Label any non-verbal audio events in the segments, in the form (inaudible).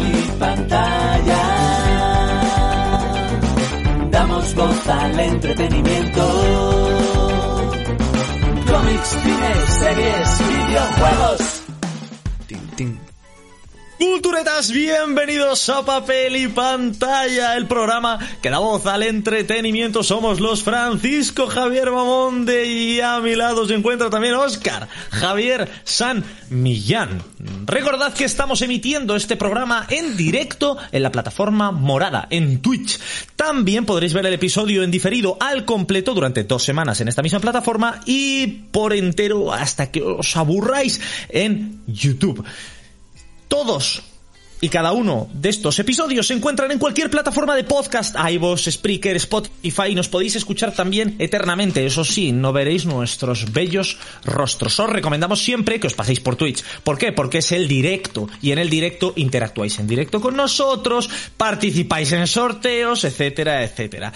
y pantalla. Damos voz al entretenimiento. Cómics, cine, series, videojuegos. Tin, tin. Culturetas, bienvenidos a Papel y Pantalla, el programa que da voz al entretenimiento. Somos los Francisco Javier Mamonde y a mi lado se encuentra también Oscar Javier San Millán. Recordad que estamos emitiendo este programa en directo en la plataforma morada, en Twitch. También podréis ver el episodio en diferido al completo durante dos semanas en esta misma plataforma y por entero hasta que os aburráis en YouTube. Todos y cada uno de estos episodios se encuentran en cualquier plataforma de podcast, iVoox, Spreaker, Spotify, y nos podéis escuchar también eternamente. Eso sí, no veréis nuestros bellos rostros. Os recomendamos siempre que os paséis por Twitch. ¿Por qué? Porque es el directo, y en el directo interactuáis en directo con nosotros, participáis en sorteos, etcétera, etcétera.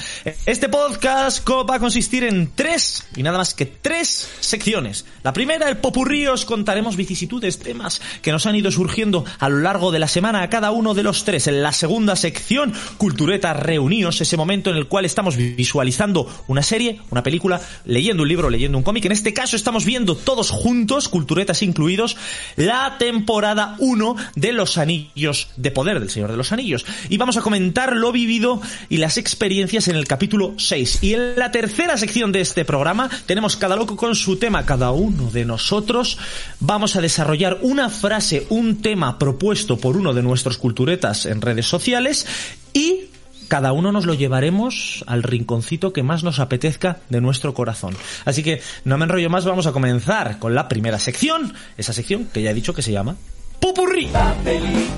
Este podcast va a consistir en tres, y nada más que tres secciones. La primera, el popurrí, os contaremos vicisitudes, temas que nos han ido surgiendo a lo largo de la semana a cada uno de los tres. En la segunda sección, Cultureta Reunidos, ese momento en el cual estamos visualizando una serie, una película, leyendo un libro, leyendo un cómic. En este caso estamos viendo todos juntos, Culturetas incluidos, la temporada 1 de Los Anillos de Poder, del Señor de los Anillos. Y vamos a comentar lo vivido y las experiencias en el capítulo 6. Y en la tercera sección de este programa tenemos cada loco con su tema, cada uno de nosotros vamos a desarrollar una frase, un tema propuesto por uno de nuestros culturetas en redes sociales y cada uno nos lo llevaremos al rinconcito que más nos apetezca de nuestro corazón. Así que no me enrollo más, vamos a comenzar con la primera sección, esa sección que ya he dicho que se llama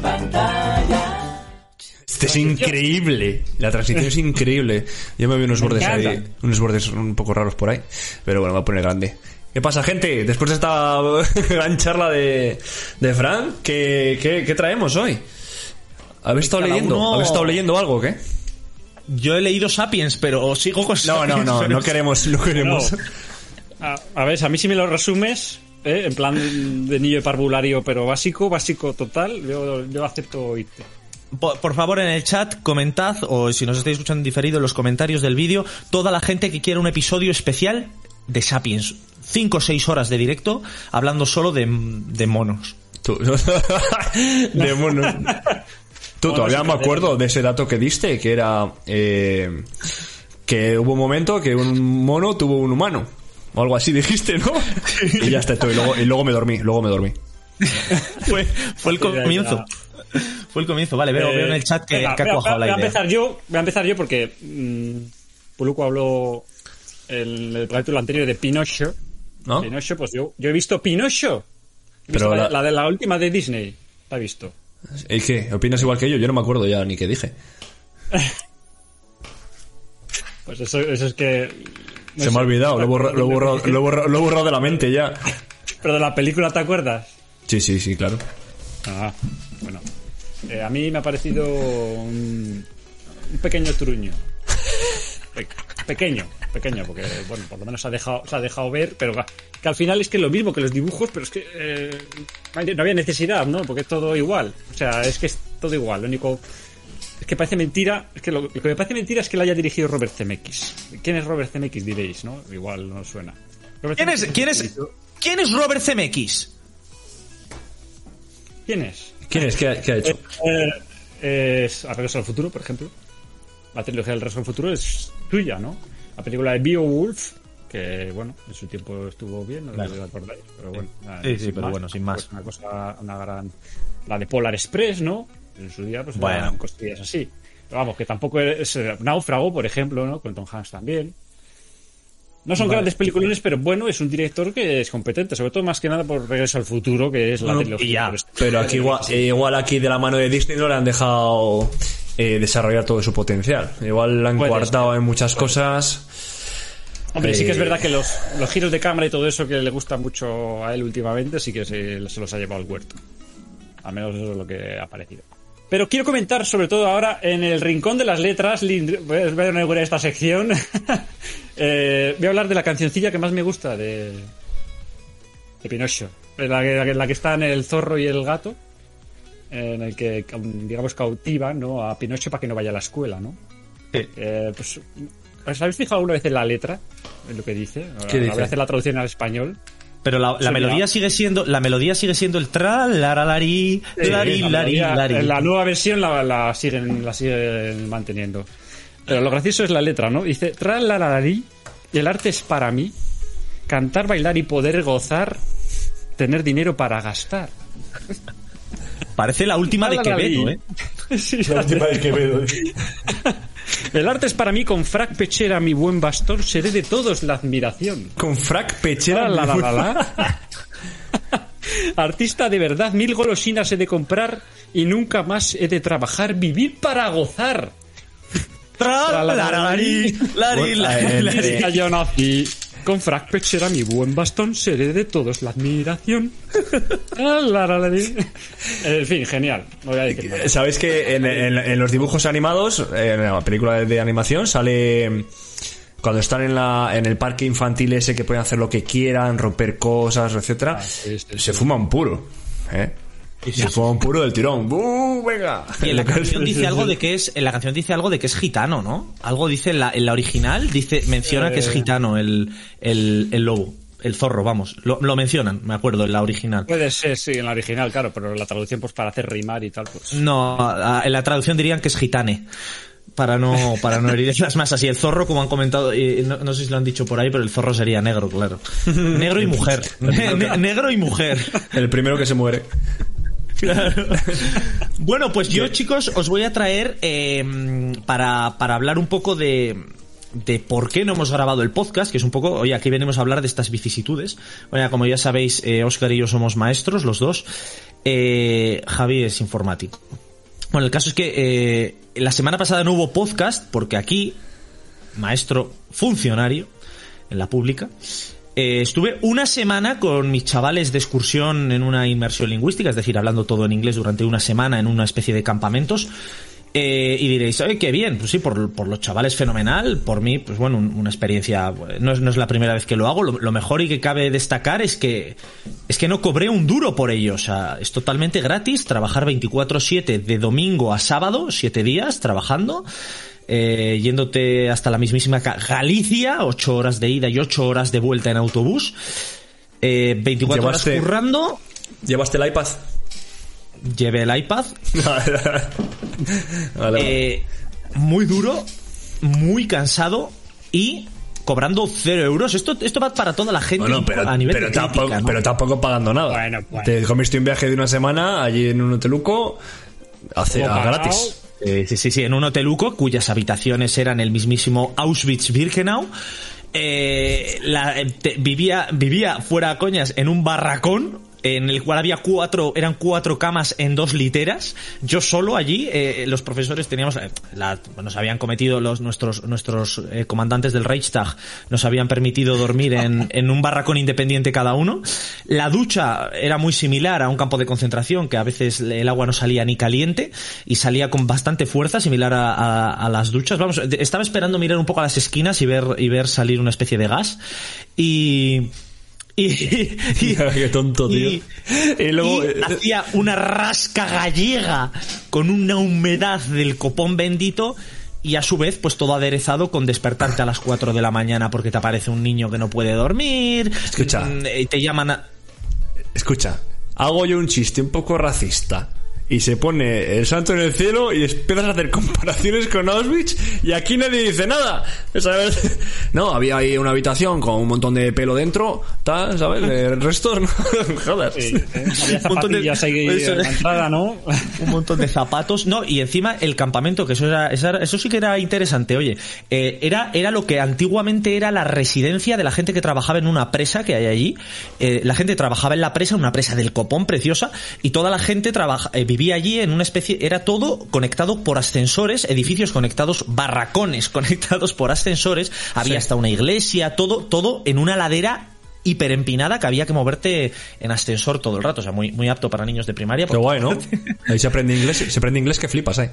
pantalla. Este es increíble. La transición es increíble. Yo me veo unos Me bordes ahí, unos bordes un poco raros por ahí. Pero bueno, me voy a poner grande. ¿Qué pasa, gente? Después de esta (laughs) gran charla de, de Fran, ¿qué, qué, qué traemos hoy? ¿Habéis estado Cada leyendo? uno- ¿Habéis estado leyendo algo o qué? Yo he leído Sapiens, pero sigo con No, no, Sapiens, no, pero no queremos, no queremos. A, a ver, a mí si me lo resumes, ¿eh? en plan de niño de parvulario, pero básico, básico total, yo, yo acepto oírte. Por, por favor, en el chat comentad, o si nos estáis escuchando en diferido, en los comentarios del vídeo, toda la gente que quiera un episodio especial de Sapiens. Cinco o seis horas de directo hablando solo de, de monos. Tú. (laughs) de mono. Tú, todavía me acuerdo de ese dato que diste, que era eh, que hubo un momento que un mono tuvo un humano. O algo así (laughs) dijiste, ¿no? Y ya está. Y luego, y luego me dormí, luego me dormí. (laughs) fue, fue el comienzo. Fue el comienzo. Vale, veo, Eh, veo en el chat que, venga, que ha voy a- cuajado la voy a idea. empezar yo, voy a empezar yo porque mm, Puluco habló en el capítulo anterior de Pinocho. ¿No? Pinocho, pues yo, yo he visto Pinocho. He Pero visto la, la- la de la última de Disney. La he visto. ¿Y qué? ¿Opinas igual que yo? Yo no me acuerdo ya ni qué dije. (laughs) Pues eso, eso es que. no Se me ha olvidado, lo he borrado, lo borrado, lo de la mente ya. (laughs) Pero de la película, ¿te acuerdas? Sí, sí, sí, claro. Ah, bueno. Eh, a mí me ha parecido un, un pequeño truño. (laughs) Pe- pequeño, pequeño, porque bueno, por lo menos se ha dejado, se ha dejado ver, pero que, al final es que es lo mismo que los dibujos, pero es que eh, no había necesidad, ¿no? Porque es todo igual. O sea, es que es todo igual. Lo único es que parece mentira, es que lo, lo que me parece mentira es que lo haya dirigido Robert Zemeckis. ¿Quién es Robert Zemeckis diréis, no? Igual no os suena. Robert ¿Quién es, quién es, quién es Robert Zemeckis? ¿Quién es? ¿Quién es? ¿Qué ha, qué ha hecho? Eh, es A Regreso al Futuro, por ejemplo. La trilogía del Regreso al Futuro es tuya, ¿no? La película de Beowulf, que bueno, en su tiempo estuvo bien, no Claro. lo acordáis, pero bueno. nada, Sí, sí, sin pero bueno, sin más. Pues una cosa, una gran. La de Polar Express, ¿no? En su día, pues Bueno. eran cosillas así. Pero vamos, que tampoco es. eh, Náufrago, por ejemplo, ¿no? Con Tom Hanks también. No son grandes peliculones, pero bueno, es un director que es competente, sobre todo más que nada por Regreso al Futuro, que es la Bueno, trilogía. ya. este- Pero aquí igual, eh, igual aquí de la mano de Disney no le han dejado eh, desarrollar todo su potencial. Igual la han Puede coartado en muchas cosas. Hombre, sí que es Eh, verdad que los, los giros de cámara y todo eso que le gusta mucho a él últimamente, sí que se, se los ha llevado al huerto. Al menos eso es lo que ha parecido. Pero quiero comentar sobre todo ahora en el rincón de las letras, voy a inaugurar esta sección, (laughs) Eh, voy a hablar de la cancioncilla que más me gusta de, de Pinocho. La la que está en el zorro y el gato. En el que, digamos, cautivan ¿no? a Pinocho para que no vaya a la escuela, ¿no? Eh, pues, ¿Os habéis fijado alguna vez en la letra? En lo que dice. ¿Qué dice? Voy a hacer la traducción al español. Pero la, la Sí, melodía sigue siendo la melodía sigue siendo el tra la la lari lari la lari lari. En la nueva versión la, la siguen, la siguen manteniendo. Pero lo gracioso es la letra, ¿no? Dice, tra la la la li, y el arte es para mí, cantar, bailar y poder gozar, tener dinero para gastar. Parece la última de La, la, la, Quevedo. ¿eh? Sí, de Quevedo. El arte es para mí, con frac pechera mi buen bastón, seré de todos la admiración. Con frac pechera. La, la, la, la, la. Artista de verdad, mil golosinas he de comprar y nunca más he de trabajar, vivir para gozar. Tra la la eh, lari. eh, yo nací. Con frac pechera mi buen bastón, seré de todos la admiración. (laughs) Ah. En fin, genial. No voy a decir más. ¿Sabéis que en, en- en los dibujos animados, en la película de animación, sale cuando están en, la, en el parque infantil ese que pueden hacer lo que quieran, romper cosas, etcétera, sí, sí, se fuma un puro, ¿eh? Se fuma un puro del tirón. Venga. Y en la (laughs) canción dice algo de que es en la canción dice algo de que es gitano, ¿no? Algo dice en la, en la original dice menciona que es gitano el, el, el lobo, el zorro, vamos. Lo, lo mencionan, me acuerdo en la original. Puede ser, sí, en la original, claro, pero la traducción, pues para hacer rimar y tal, pues. No, en la traducción dirían que es gitane. Para no, para no herir las masas. Y el zorro, como han comentado, eh, no, no sé si lo han dicho por ahí, pero el zorro sería negro, claro. Negro y mujer. (laughs) Ne- negro y mujer. El primero que se muere. (laughs) Bueno, pues yo, chicos, os voy a traer eh, para, para hablar un poco de, de por qué no hemos grabado el podcast, que es un poco, oye, aquí venimos a hablar de estas vicisitudes. Oye, como ya sabéis, eh, Oscar y yo somos maestros, los dos. Eh, Javi es informático. Bueno, el caso es que eh, la semana pasada no hubo podcast porque aquí, maestro funcionario en la pública, eh, estuve una semana con mis chavales de excursión en una inmersión lingüística, es decir, hablando todo en inglés durante una semana en una especie de campamentos. Eh, y diréis, oye, qué bien, pues sí, por, los chavales fenomenal, por mí, pues bueno, un- una experiencia, no es, la primera vez que lo hago, lo, lo mejor y que cabe destacar es que, es que no cobré un duro por ello, o sea, es totalmente gratis, trabajar 24-7 de domingo a sábado, 7 días trabajando, eh, yéndote hasta la mismísima Ga- Galicia, 8 horas de ida y 8 horas de vuelta en autobús, eh, 24 horas Llevaste- currando, ¿Llevaste el iPad? llevé el iPad, (laughs) Vale, vale. eh, muy duro, muy cansado y cobrando cero euros. Esto, esto va para toda la gente Bueno, pero, a nivel pero, de tampoco, crítica, ¿no? pero tampoco pagando nada. Bueno, bueno. Te comiste un viaje de una semana allí en un hoteluco hace, a gratis. Eh, sí, sí, sí, en un hoteluco cuyas habitaciones eran el mismísimo Auschwitz-Birkenau. Eh, la- eh, vivía, vivía fuera coñas en un barracón en el cual había cuatro, eran cuatro camas en dos literas. Yo solo allí, eh, los profesores teníamos, eh, la- nos habían cometido los nuestros nuestros eh, comandantes del Reichstag, nos habían permitido dormir en, (laughs) en un barracón independiente cada uno. La ducha era muy similar a un campo de concentración, que a veces el agua no salía ni caliente y salía con bastante fuerza, similar a, a- a las duchas. Vamos, estaba esperando mirar un poco a las esquinas y ver y ver salir una especie de gas y y, (laughs) y- Qué tonto, tío. y- Y luego, eh, hacía una rasca gallega con una humedad del copón bendito y a su vez pues todo aderezado con despertarte a las 4 de la mañana porque te aparece un niño que no puede dormir Escucha. mm, y te llaman a... Escucha, hago yo un chiste un poco racista. Y se pone el santo en el cielo y empiezas a hacer comparaciones con Auschwitz y aquí nadie dice nada. ¿Sabes? (laughs) No, había ahí una habitación con un montón de pelo dentro, tal, ¿sabes? (laughs) De restos, no (laughs) jodas. Sí, ¿eh? Había Un montón de- ahí en la entrada, ¿no? un montón de zapatos, no, y encima el campamento, que eso era, eso sí que era interesante, oye, eh, era, era lo que antiguamente era la residencia de la gente que trabajaba en una presa que hay allí, Eh, la gente trabajaba en la presa, una presa del copón preciosa, y toda la gente trabaja, eh, vivía allí en una especie, era todo conectado por ascensores, edificios conectados, barracones (laughs) conectados por ascensores, había hasta una iglesia, todo, todo en una ladera hiperempinada que había que moverte en ascensor todo el rato, o sea, muy, muy apto para niños de primaria. Qué guay, ¿no? Ahí se aprende inglés, se aprende inglés que flipas, ¿eh?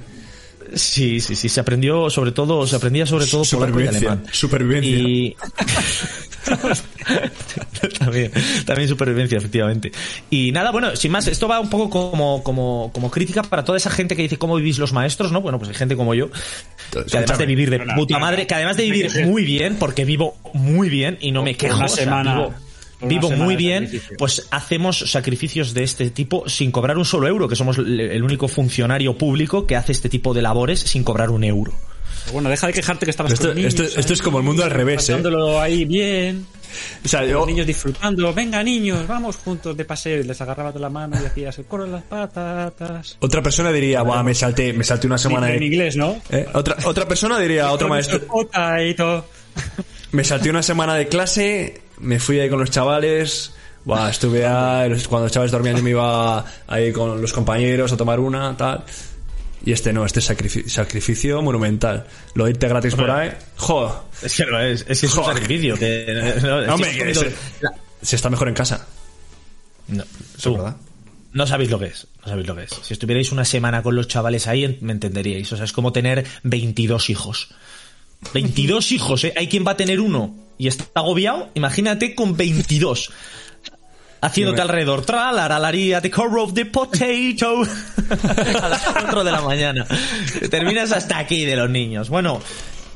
Sí, sí, sí, se aprendió sobre todo, se aprendía sobre todo polaco y alemán. supervivencia. Y (laughs) también, también supervivencia, efectivamente. Y nada, bueno, sin más, esto va un poco como, como, como crítica para toda esa gente que dice cómo vivís los maestros, ¿no? Bueno, pues hay gente como yo, que además de vivir de puta madre, que además de vivir muy bien, porque vivo muy bien y no me quejo, una o sea, semana- vivo- muy bien, sacrificio. pues hacemos sacrificios de este tipo sin cobrar un solo euro, que somos el único funcionario público que hace este tipo de labores sin cobrar un euro. Bueno, deja de quejarte que estabas Esto- con niños. esto- esto es como el mundo al revés, ¿eh? Pasándolo ahí bien. O sea, yo, Los niños disfrutando. Venga, niños, vamos juntos de paseo. Y les agarrabas de la mano y hacías de las patatas. otra persona diría, Buah, me salté, me salté una semana en de... inglés, ¿no? ¿Eh? Otra, otra persona diría, otro maestro, me salté una semana de clase, me fui ahí con los chavales, buah, estuve ahí, cuando los chavales dormían yo me iba ahí con los compañeros a tomar una, tal. Y este no, este es sacrificio, sacrificio monumental. Lo irte gratis por ahí, jo, Es que no es, es, que es un sacrificio. Que, (laughs) no, Hombre, que se, se está mejor en casa. No, Eso tú, es verdad. no sabéis lo que es. No sabéis lo que es. Si estuvierais una semana con los chavales ahí, me entenderíais. O sea, es como tener 22 hijos. (laughs) 22 hijos, ¿eh? Hay quien va a tener uno y está agobiado. Imagínate con 22. Haciéndote alrededor. Tralaralaría, the core of the potato. (laughs) a las 4 de la mañana. Terminas hasta aquí de los niños. Bueno.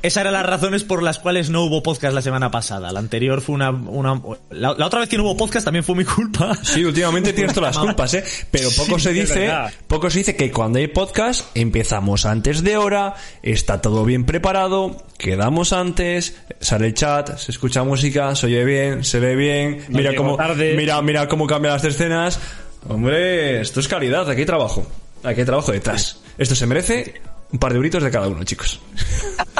Esas eran las razones por las cuales no hubo podcast la semana pasada. La anterior fue una... una la, la otra vez que no hubo podcast también fue mi culpa. Sí, últimamente tienes todas las (laughs) culpas, ¿eh? Pero poco se es dice, poco se dice que cuando hay podcast empezamos antes de hora, está todo bien preparado, quedamos antes, sale el chat, se escucha música, se oye bien, se ve bien, No mira cómo, tarde. mira, mira cómo cambian las escenas. Hombre, esto es calidad, aquí hay trabajo, aquí hay trabajo detrás. Esto se merece un par de euritos de cada uno, chicos. (laughs)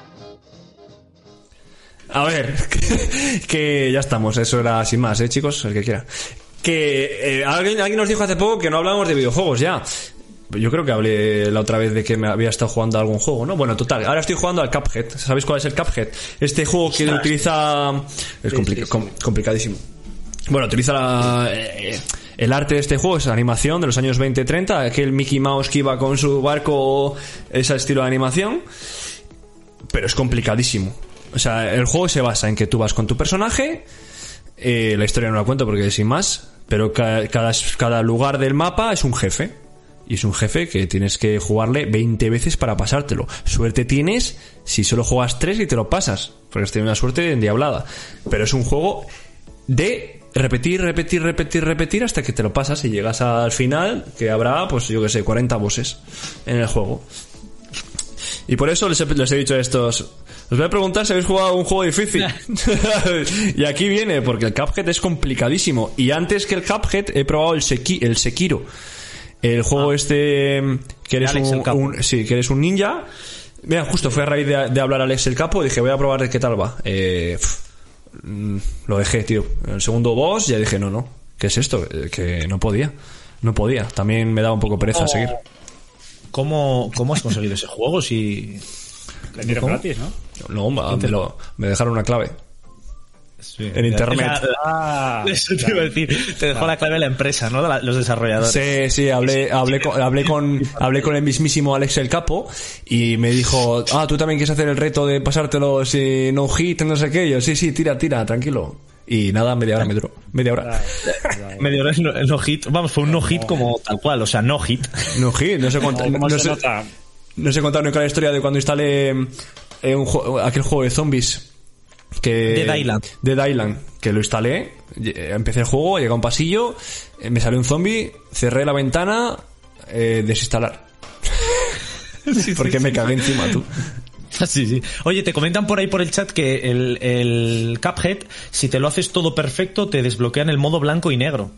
A ver, (laughs) que, que ya estamos, eso era sin más, ¿eh, chicos? El que quiera. Que eh, alguien, alguien nos dijo hace poco que no hablábamos de videojuegos ya. Yo creo que hablé la otra vez de que me había estado jugando a algún juego, ¿no? Bueno, total, ahora estoy jugando al Cuphead. ¿Sabéis cuál es el Cuphead? Este juego que utiliza... Es compli- com- complicadísimo. Bueno, utiliza la, eh, el arte de este juego, es animación de los años 20-30, aquel Mickey Mouse que iba con su barco, ese estilo de animación pero es complicadísimo. O sea, el juego se basa en que tú vas con tu personaje, eh, la historia no la cuento porque sin más, pero ca- cada, cada lugar del mapa es un jefe. Y es un jefe que tienes que jugarle 20 veces para pasártelo. Suerte tienes si solo juegas 3 y te lo pasas, porque has tenido una suerte endiablada. Pero es un juego de repetir, repetir, repetir, repetir hasta que te lo pasas y llegas al final, que habrá, pues yo que sé, 40 bosses en el juego. Y por eso les he, les he dicho a estos. Os voy a preguntar si habéis jugado un juego difícil. (laughs) y aquí viene, porque el Cuphead es complicadísimo. Y antes que el Cuphead he probado el, Seki- el Sekiro. El juego este que eres un, un- sí, que eres un ninja. Mira, justo fue a raíz de, de hablar Alex el Capo, dije, voy a probar qué tal va. Eh, mm, lo dejé, tío. El segundo boss ya dije, no, no. ¿Qué es esto? Eh, Que no podía. No podía. También me daba un poco pereza seguir. ¿Cómo, ¿Cómo has conseguido ese juego si... le dieron ¿Cómo? gratis, ¿no? No, va, me, lo- me dejaron una clave. En internet. Ah, (laughs) Eso te iba a decir. Te dejó la clave de la empresa, ¿no? De la- los desarrolladores. Sí, sí, hablé, hablé, con, hablé con, hablé con el mismísimo Alex el Capo y me dijo, ah, tú también quieres hacer el reto de pasártelo si no hit, no sé qué. Yo, sí, sí, tira, tira, tranquilo. Y nada, media hora me duró. Media hora. Medio (laughs) hora es no, no hit. Vamos, fue un no hit como tal cual, o sea, no hit. No hit, no sé contar, ¿Cómo no se sé, no sé contar nunca la historia de cuando instalé eh, un juego- aquel juego de zombies. Que, Dead Island. Dead Island, que lo instalé, eh, empecé el juego, llegué a un pasillo, eh, me salió un zombie, cerré la ventana, eh, desinstalar. (laughs) Porque me cagué encima, tú. (laughs) Sí, sí. Oye, te comentan por ahí por el chat que el, el Cuphead, si te lo haces todo perfecto, te desbloquean el modo blanco y negro.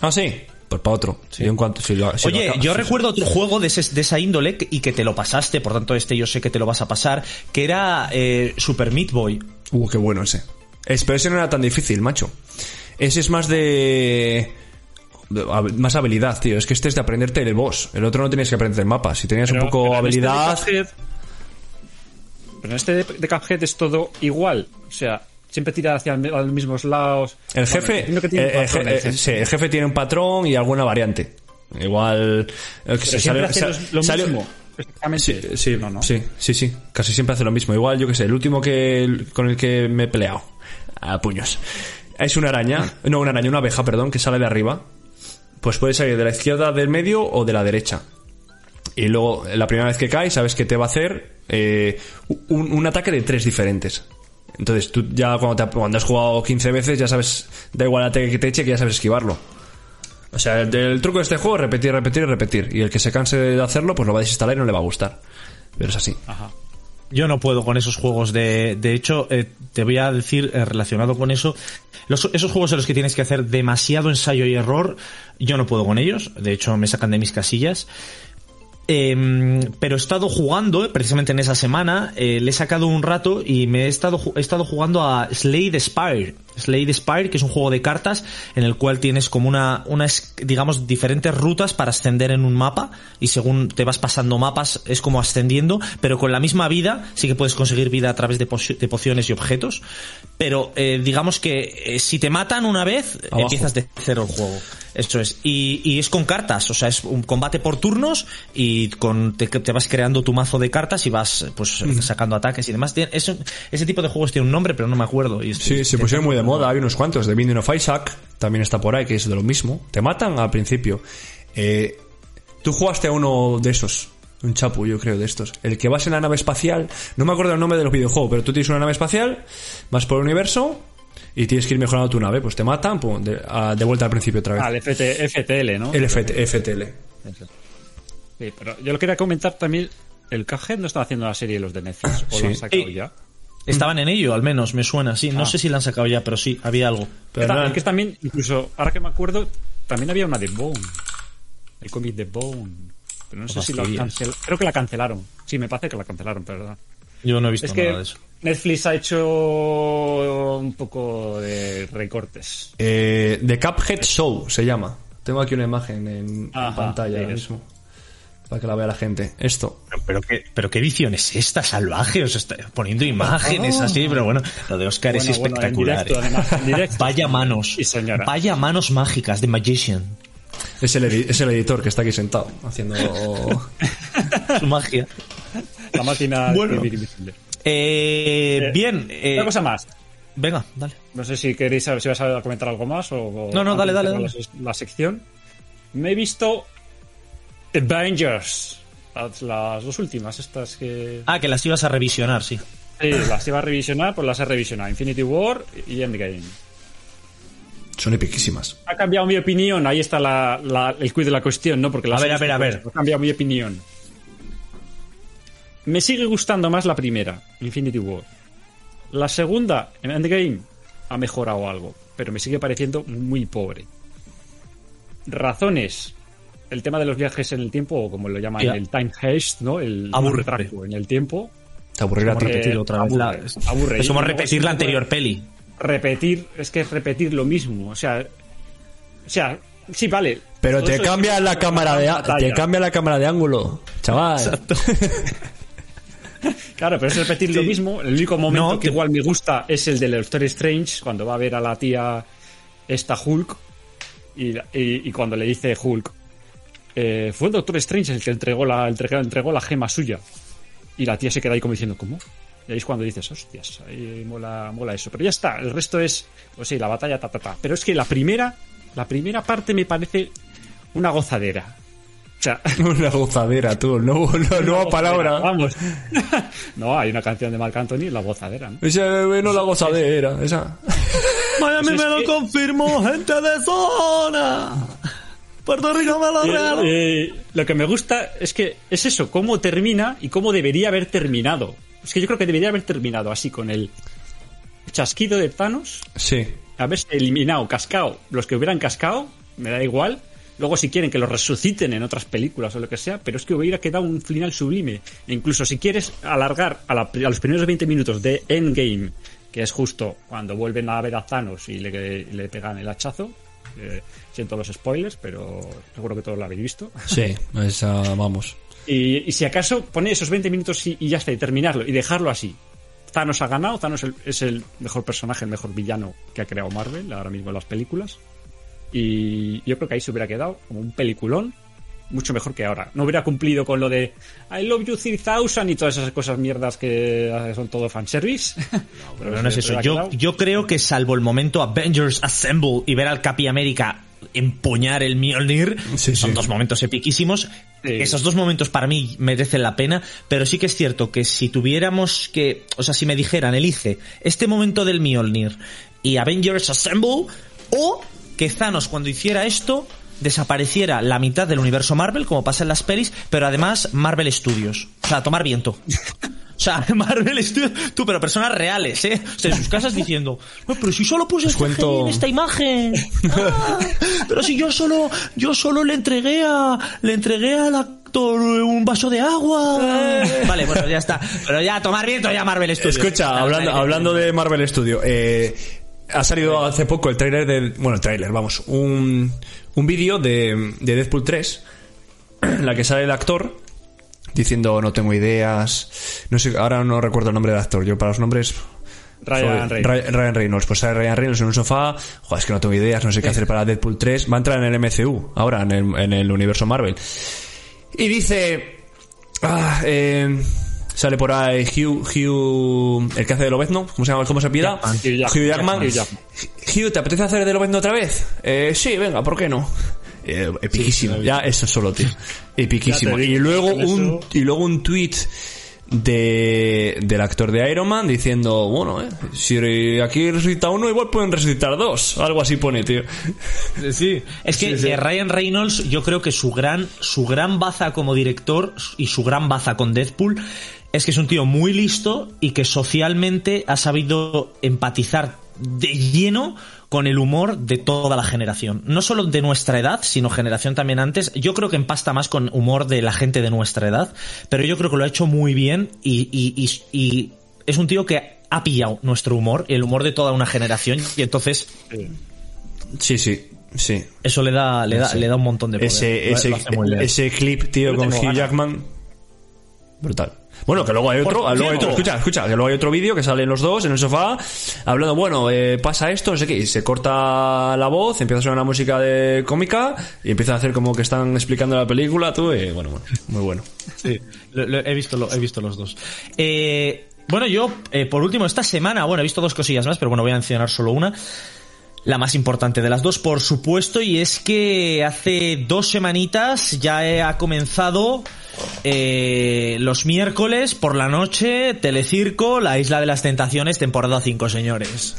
Ah, sí. Pues para otro. Yo en cuanto, si lo- si lo Oye, yo sí, recuerdo otro juego de, ese- de esa índole y que te lo pasaste, por tanto este yo sé que te lo vas a pasar, que era eh, Super Meat Boy. Uh, qué bueno ese. Es, pero ese no era tan difícil, macho. Ese es más de... más habilidad, tío. Es que este es de aprenderte el boss. El otro no tenías que aprender el mapa. Si tenías Pero- un poco este habilidad. Pero en este de, de Cuphead es todo igual. O sea, siempre tira hacia los mismos lados. El Bueno, jefe, que tiene eh, un eh, patrón, eh, el jefe. sí, el jefe tiene un patrón y alguna variante. Igual. que se sale- hace lo sale- mismo. Exactamente. Sí, sí, No, no. sí, sí, sí. Casi siempre hace lo mismo. Igual, yo que sé, el último que con el que me he peleado a puños es una araña, no una araña, una abeja, perdón, que sale de arriba. Pues puede salir de la izquierda, del medio o de la derecha. Y luego, la primera vez que cae, sabes que te va a hacer eh, un, un ataque de tres diferentes. Entonces, tú ya cuando, te- cuando has jugado 15 veces, ya sabes, da igual el ataque que te eche, que ya sabes esquivarlo. O sea, el, truco de este juego es repetir, repetir repetir. Y el que se canse de hacerlo, pues lo va a desinstalar y no le va a gustar. Pero es así. Ajá. Yo no puedo con esos juegos de... De hecho, eh, te voy a decir, eh, relacionado con eso, los- esos juegos en los que tienes que hacer demasiado ensayo y error, yo no puedo con ellos. De hecho, me sacan de mis casillas. Em, pero he estado jugando, eh, precisamente en esa semana, eh, le he sacado un rato y me he estado, he estado jugando a Slade Spire. Slade Spire, que es un juego de cartas en el cual tienes como una, unas, digamos, diferentes rutas para ascender en un mapa y según te vas pasando mapas es como ascendiendo, pero con la misma vida, sí que puedes conseguir vida a través de, poci- de pociones y objetos, pero eh, digamos que eh, si te matan una vez, Abajo. empiezas de cero el juego. Eso es. Y, y es con cartas, o sea, es un combate por turnos y con te, te vas creando tu mazo de cartas y vas pues sacando ataques y demás. Eso- ese tipo de juegos tiene un nombre, pero no me acuerdo. Y estoy- Sí, se pusieron muy de moda. Hay unos cuantos. The Binding of Isaac también está por ahí, que es de lo mismo. Te matan al principio. Eh, Tú jugaste a uno de esos. Un chapu, yo creo, de estos. El que vas en la nave espacial. No me acuerdo el nombre de los videojuegos, pero tú tienes una nave espacial, vas por el universo y tienes que ir mejorando tu nave. Pues te matan, pum, de, a- de vuelta al principio otra vez. Ah, el FT, FTL, ¿no? el FT FTL. Sí, pero yo lo quería comentar también. El Cuphead no estaba haciendo la serie los de Netflix. ¿O Sí. lo han sacado ya? Estaban en ello, al menos, me suena, sí. No Ah. sé si la han sacado ya, pero sí, había algo. Pero no- es que también, incluso, ahora que me acuerdo, también había una de Bone. El cómic de Bone. Pero no sé si la cancelaron. Creo que la cancelaron. Sí, me parece que la cancelaron, pero verdad. Yo no he visto Es nada que de eso. Netflix ha hecho un poco de recortes. Eh, The Cuphead Show se llama. Tengo aquí una imagen en, pantalla ahora eso. mismo. Para que la vea la gente. Esto. Pero, pero qué, pero qué edición es esta, salvaje, os está poniendo imágenes así, pero bueno, lo de Oscar es Bueno, bueno, en espectacular. directo, además, en directo. (laughs) Vaya manos, Sí, señora. vaya manos mágicas de Magician. Es el, es el editor que está aquí sentado haciendo. (laughs) Su magia. La máquina Bueno. invisible. Eh, Eh, bien, eh, Una cosa más. venga, dale. No sé si queréis saber si vas a comentar algo más o. o No, no, dale, dale, La, la sección. Me he visto Avengers. Las, las dos últimas, estas que. Ah, que las ibas a revisionar, sí. Sí, las iba a revisionar, pues las he revisionado. Infinity War y Endgame. Son epiquísimas. Ha cambiado mi opinión, ahí está la, la- el quiz de la cuestión, ¿no? Porque las A ver, a ver, a ver. Ha cambiado mi opinión. Me sigue gustando más la primera, Infinity War. La segunda, en Endgame, ha mejorado algo, pero me sigue pareciendo muy pobre. Razones. El tema de los viajes en el tiempo, o como lo llaman, el time heist, ¿no? El retraso en el tiempo. Te aburrirá repetir otra vez. aburre, la- aburre. Es como repetir la anterior peli. repetir, es que es repetir lo mismo. O sea, o sea, sí, vale. Pero te es cambia la cámara de te cambia la cámara de ángulo, chaval. (laughs) Claro, pero es repetir lo mismo. El único momento No, que igual me gusta es el de Doctor Strange, cuando va a ver a la tía esta Hulk y, y- y cuando le dice Hulk, eh, fue el Doctor Strange el que entregó la, entregó, entregó la gema suya. Y la tía se queda ahí como diciendo, ¿cómo? Y ahí es cuando dices, hostias, ahí mola, mola eso. Pero ya está, el resto es, pues sí, la batalla, ta, ta, ta. Pero es que la primera, la primera parte me parece una gozadera. O sea, (laughs) Una gozadera, tú. No, no, nueva palabra. Vamos. (laughs) no, hay una canción de Marc Anthony, la gozadera. ¿no? Esa, bueno, la gozadera. Esa. Miami Pues es me lo que- confirmó, gente de zona. Puerto Rico me lo regaló. Eh, eh, lo que me gusta es que es eso, cómo termina y cómo debería haber terminado. Es que yo creo que debería haber terminado así con el chasquido de Thanos, Sí. haberse eliminado, cascado, los que hubieran cascado, me da igual. Luego si quieren que los resuciten en otras películas o lo que sea, pero es que hubiera quedado un final sublime. E incluso si quieres alargar a, la- a los primeros 20 minutos de Endgame, que es justo cuando vuelven a ver a Thanos y le, le pegan el hachazo, Eh, siento los spoilers, pero seguro que todos lo habéis visto. Sí, esa, vamos. Y, y si acaso poner esos 20 minutos y, y ya está, y terminarlo, y dejarlo así. Thanos ha ganado, Thanos el- es el mejor personaje, el mejor villano que ha creado Marvel ahora mismo en las películas. Y yo creo que ahí se hubiera quedado como un peliculón mucho mejor que ahora. No hubiera cumplido con lo de I love you 3000 y todas esas cosas mierdas que son todo fanservice. (laughs) Pero no es eso. yo creo que salvo el momento Avengers Assemble y ver al Capi América empuñar el Mjolnir, Sí, son sí. dos momentos epiquísimos. Esos dos momentos para mí merecen la pena, pero sí que es cierto que si tuviéramos que, o sea, si me dijeran, elige este momento del Mjolnir y Avengers Assemble, o que Thanos cuando hiciera esto desapareciera la mitad del universo Marvel, como pasa en las pelis, pero además Marvel Studios. O sea, tomar viento. (laughs) O sea, (laughs) Marvel Studios, tú, pero personas reales, ¿eh? O sea, en sus casas diciendo, no, pero si solo puse este cuento- en esta imagen. (laughs) Ah, pero si yo solo, yo solo le entregué a, le entregué al actor un vaso de agua. (laughs) Vale, bueno, ya está. Pero ya, tomar viento ya Marvel Studios. Escucha, hablando, hablando de Marvel Studio, eh, ha salido hace poco el tráiler del... Bueno, el tráiler, vamos. Un, un vídeo de, de Deadpool 3 en la que sale el actor diciendo no tengo ideas. No sé, ahora no recuerdo el nombre del actor. Yo para los nombres... Ryan Reynolds. Ry- Ryan Reynolds. Pues sale Ryan Reynolds en un sofá. Joder, es que no tengo ideas, no sé qué hacer para Deadpool 3. Va a entrar en el MCU, ahora, en el, en el universo Marvel. Y dice... Ah, eh, sale por ahí Hugh, Hugh... El que hace de Lobezno. ¿Cómo se llama? ¿Cómo se pida? Jackman. Hugh Jackman. Hugh Jackman. Hugh Jackman. Hugh, ¿te apetece hacer de Lobezno otra vez? Eh, sí, venga, ¿por qué no? Eh, epiquísimo. ya, eso solo, tío. (laughs) Epiquísimo. Digo, Y luego un, y luego un tweet de, del actor de Iron Man diciendo, bueno, eh, si aquí resucita uno, igual pueden resucitar dos. Algo así pone, tío. Sí, es que eh, Ryan Reynolds, yo creo que su gran, su gran baza como director y su gran baza con Deadpool es que es un tío muy listo y que socialmente ha sabido empatizar de lleno con el humor de toda la generación. No solo de nuestra edad, sino generación también antes. Yo creo que empasta más con humor de la gente de nuestra edad, pero yo creo que lo ha hecho muy bien y, y- y- y es un tío que ha pillado nuestro humor, el humor de toda una generación, y entonces Sí, sí, sí. eso le da, le da, Sí. le da un montón de poder. Ese, ese, ese clip, tío, con Hugh. Jackman. Brutal. Bueno, que luego hay otro, luego hay otro, escucha, escucha, que luego hay otro vídeo que salen los dos en el sofá hablando, bueno, eh, pasa esto, no sé qué, y se corta la voz, empieza a sonar una música de cómica y empiezan a hacer como que están explicando la película, tú, y bueno, bueno, muy bueno. Sí, lo- lo- he, visto lo- he visto los dos. Eh, bueno, yo, eh, por último, esta semana, bueno, he visto dos cosillas más, pero bueno, voy a mencionar solo una. La más importante de las dos, por supuesto, y es que hace dos semanitas ya he- ha comenzado eh, los miércoles por la noche, Telecirco, La Isla de las Tentaciones, temporada 5, señores.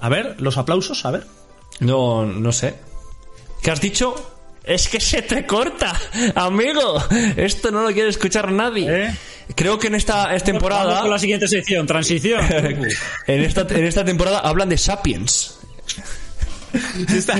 A ver, los aplausos, a ver. No, no sé. ¿Qué has dicho? Es que se te corta, (laughs) amigo. Esto no lo quiere escuchar nadie. ¿Eh? Creo que en esta, esta Vamos temporada, con la siguiente sección, transición. (laughs) en esta, en esta temporada hablan de Sapiens. (laughs) Está-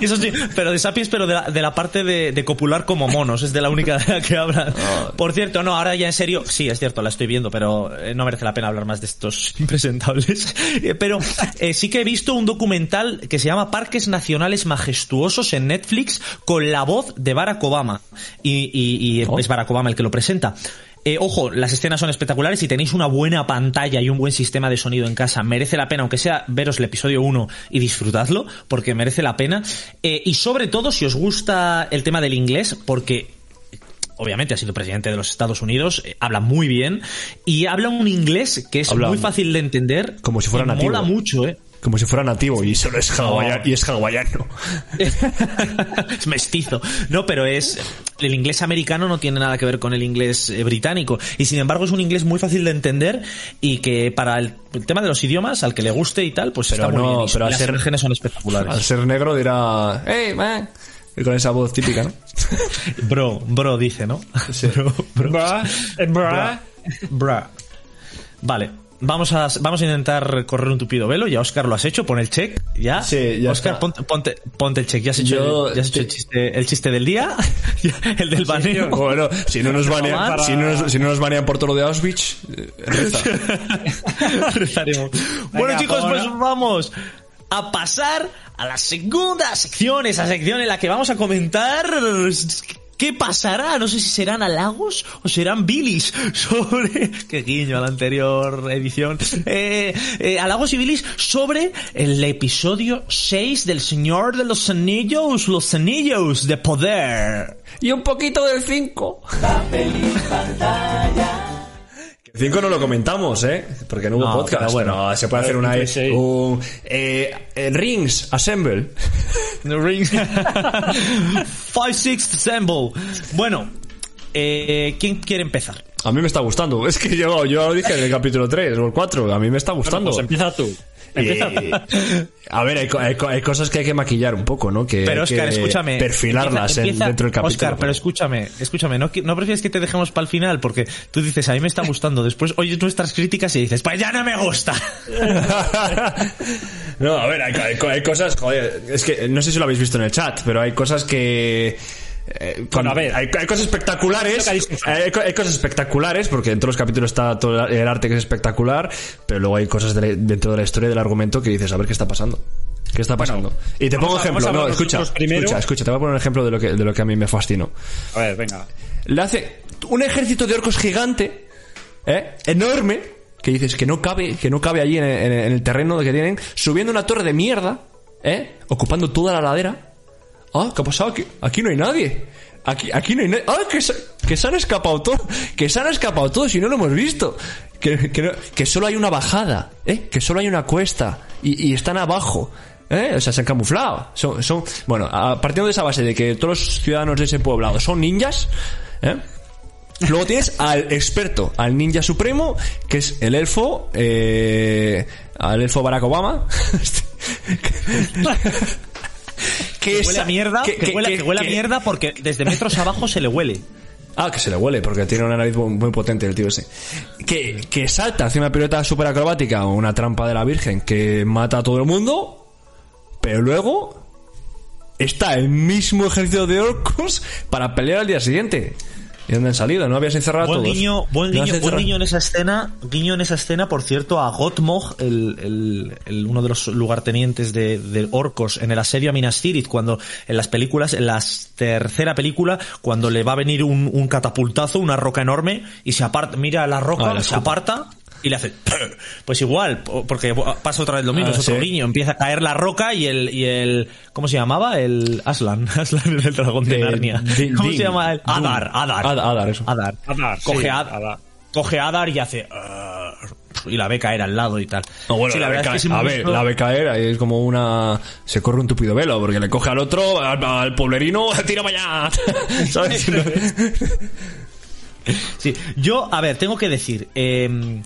Eso sí, pero de Sapiens, pero de la, de la parte de, de copular como monos, es de la única de la que hablan. Por cierto, no, ahora ya en serio, sí, es cierto, la estoy viendo, pero eh, no merece la pena hablar más de estos (laughs) impresentables. Eh, Pero eh, sí que he visto un documental que se llama Parques Nacionales Majestuosos en Netflix con la voz de Barack Obama. Y, y- y Oh. es Barack Obama el que lo presenta. Eh, ojo, las escenas son espectaculares. Si tenéis una buena pantalla y un buen sistema de sonido en casa, merece la pena, aunque sea veros el episodio 1 y disfrutadlo, porque merece la pena. Eh, y sobre todo, si os gusta el tema del inglés, porque obviamente ha sido presidente de los Estados Unidos, eh, habla muy bien y habla un inglés que es Habla muy fácil de entender. como si fuera nativo. Mola mucho, eh. Como si fuera nativo y solo es hawaiano. Y es hawaiano. (laughs) es mestizo. No, pero es. El inglés americano no tiene nada que ver con el inglés eh, británico. Y sin embargo es un inglés muy fácil de entender y que para el, tema de los idiomas, al que le guste y tal, pues Pero está muy bien. Y pero al las ser- imágenes son Al espectaculares. ser negro dirá, hey, man. Y con esa voz típica, ¿no? (laughs) Bro, bro dice, ¿no? (laughs) Bro, bro. Bra, eh, bra. Bra. Vale. Vamos a, vamos a intentar correr un tupido velo. Ya Oscar lo has hecho, pon el check. Ya. Sí, ya Oscar, ponte, ponte, ponte el check. Ya has hecho, Yo el, ya has hecho el, te- chiste, el chiste del día. (laughs) el del baneo. Bueno, si no nos banean, Para- si no nos, si no nos banean por todo lo de Auschwitz, eh, reza. (laughs) Rezaremos. bueno, chicos, pues vamos a pasar a la segunda sección, esa sección en la que vamos a comentar ¿Qué pasará? No sé si serán halagos o serán bilis (laughs) sobre... Qué guiño a la anterior edición. Eh, eh, halagos y bilis sobre el episodio 6 del Señor de los Anillos, los Anillos de Poder. Y un poquito del 5. Papel y pantalla. 5 no lo comentamos, ¿eh? Porque no hubo No, podcast. pero bueno. No, se puede hacer una... Un, eh, eh, rings, assemble. (laughs) The Ring. Five Sixth Assemble. Bueno, eh, ¿quién quiere empezar? A mí me está gustando. Es que yo, yo lo dije en el capítulo 3 o el 4. A mí me está gustando. Pues empieza tú. (laughs) A ver, hay, co- hay co- hay cosas que hay que maquillar un poco, ¿no? Que Pero Oscar, que escúchame. Perfilarlas Empieza- dentro del capítulo. Oscar, pero escúchame, escúchame, ¿no, qui- ¿no prefieres que te dejemos para el final? Porque tú dices, a mí me está gustando. Después oyes nuestras críticas y dices, pues ya no me gusta. (laughs) no, a ver, hay, hay cosas, joder, es que no sé si lo habéis visto en el chat, pero hay cosas que... eh, a ver. hay, hay cosas espectaculares hay, co- hay cosas espectaculares porque dentro de los capítulos está todo el arte que es espectacular pero luego hay cosas de la- dentro de la historia del argumento que dices a ver qué está pasando qué está pasando y te pongo a- ejemplo no escucha escucha te voy a poner un ejemplo de lo que de lo que a mí me fascinó A ver, venga. le hace un ejército de orcos gigante, ¿eh? enorme, que dices que no cabe, que no cabe allí en, en- en el terreno que tienen, subiendo una torre de mierda, ¿eh? ocupando toda la ladera. Ah, ¿qué ha pasado? Aquí, aquí no hay nadie. Aquí, aquí no hay nadie. Ah, que se, han escapado todos. Que se han escapado todos y no lo hemos visto. Que, que, que solo hay una bajada, ¿eh? Que solo hay una cuesta. Y, y están abajo. ¿Eh? O sea, se han camuflado. Son, son, bueno, a- partiendo de esa base de que todos los ciudadanos de ese poblado son ninjas, ¿eh? Luego tienes al experto, al ninja supremo, que es el elfo, eh, al elfo Barack Obama. (laughs) (laughs) que huele a mierda, que, huele, que huele a mierda porque desde metros abajo se le huele. Ah, que se le huele, porque tiene una nariz muy potente el tío ese. Que, que salta, hace una pirueta super acrobática o una trampa de la Virgen que mata a todo el mundo, pero luego está el mismo ejército de orcos para pelear al día siguiente. ¿Y dónde han salido? ¿No habías encerrado a Buen todos? guiño, buen ¿No has guiño, buen guiño en esa escena, guiño en esa escena, por cierto, a Gotmog, el, el- el- uno de los lugartenientes de, de orcos en el asedio a Minas Tirith, cuando en las películas, en la tercera película, cuando le va a venir un, un catapultazo, una roca enorme, y se aparta, mira la roca, Ah, se aparta, y le hace, (clears throat) pues igual, po- porque pasa otra vez lo mismo, Ah, es otro sí. guiño, empieza a caer la roca y el, y el, ¿cómo se llamaba? El Aslan, (laughs) Aslan el dragón de Narnia. (laughs) ¿Cómo se llama? El? Dun. Adar, Adar. Ad- Adar, eso. Adar. Adar, sí, coge, Adar. coge Adar y hace... "Arr", y la ve caer al lado y tal. No, bueno, Sí, la, ve verdad caer, es que a ver, la ve caer, es como una... Se corre un tupido velo, porque le coge al otro, al, al poblerino, (laughs) tira para allá. ¿Sabes? Sí, yo, a ver, tengo que decir, eh,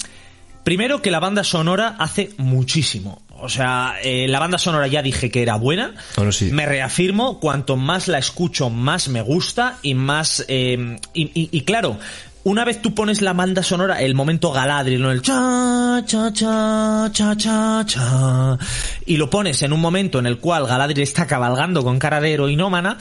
primero que la banda sonora hace muchísimo. O sea, eh, la banda sonora ya dije que era buena. Bueno, sí. Me reafirmo, cuanto más la escucho, más me gusta y más... eh, y, y- y claro, una vez tú pones la banda sonora, el momento Galadriel, ¿no? el cha, cha, cha, cha, cha, cha, y lo pones en un momento en el cual Galadriel está cabalgando con cara de heroinómana,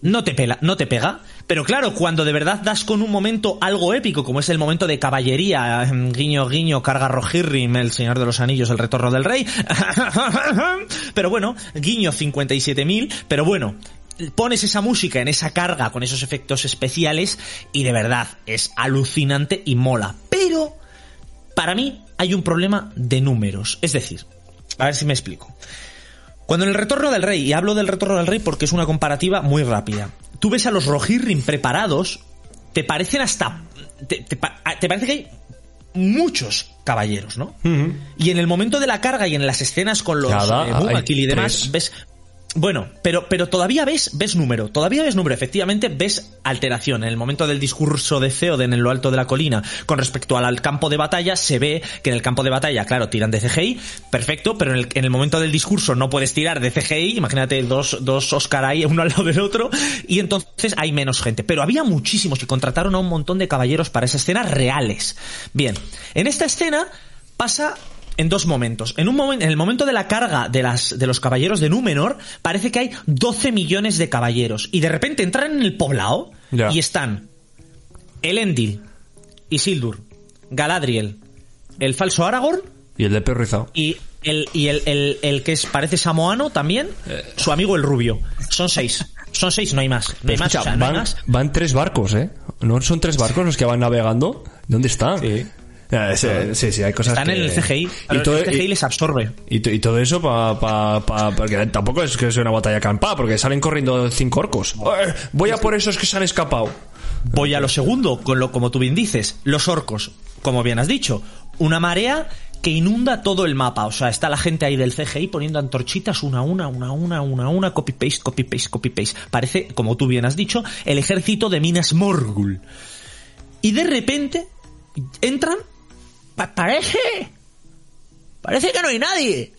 no te, pela, no te pega. Pero claro, cuando de verdad das con un momento algo épico, como es el momento de caballería, em, guiño, guiño, carga Rohirrim, el Señor de los Anillos, el retorno del rey. (laughs) pero bueno, guiño 57.000, pero bueno, pones esa música en esa carga con esos efectos especiales y de verdad es alucinante y mola. Pero, para mí, hay un problema de números. Es decir, a ver si me explico. Cuando en el retorno del rey, y hablo del retorno del rey porque es una comparativa muy rápida, tú ves a los Rohirrim preparados, te parecen hasta... Te, te parece que hay muchos caballeros, ¿no? Y en el momento de la carga y en las escenas con los Cada- eh, y demás, tres. ves... Bueno, pero, pero todavía ves, ves número, todavía ves número, efectivamente ves alteración. En el momento del discurso de Theoden en lo alto de la colina, con respecto al, al campo de batalla, se ve que en el campo de batalla, claro, tiran de CGI, perfecto, pero en el, en el momento del discurso no puedes tirar de CGI, imagínate dos, dos Oscar ahí, (laughs) uno al lado del otro, y entonces hay menos gente. Pero había muchísimos y contrataron a un montón de caballeros para esa escena reales. Bien, en esta escena pasa en dos momentos. En un momento, en el momento de la carga de las de los caballeros de Númenor, parece que hay 12 millones de caballeros y de repente entran en el poblado y están Elendil, Isildur, Galadriel, el falso Aragorn y el de perro rizado. y el, y el, el, el que es, parece samoano también, su amigo el rubio. Son seis. Son seis, no hay más. No hay más, Escucha, o sea, no hay van, más. van tres barcos, ¿eh? ¿No son tres barcos los que van navegando? ¿Dónde están? Sí. Sí, sí, sí, hay cosas Están que- en el CGI. Y todo, el CGI y- les absorbe. y to- y todo eso pa, pa, pa- porque tampoco es que sea una batalla campada, porque salen corriendo cinco orcos. Eh, Voy a por esos que se han escapado. Voy a lo segundo, con lo como tú bien dices, los orcos, como bien has dicho, una marea que inunda todo el mapa, o sea, está la gente ahí del CGI poniendo antorchitas una a una, una a una, una a una, copy paste, copy paste, copy paste. Parece, como tú bien has dicho, el ejército de Minas Morgul. Y de repente entran, pa- parece, parece que no hay nadie.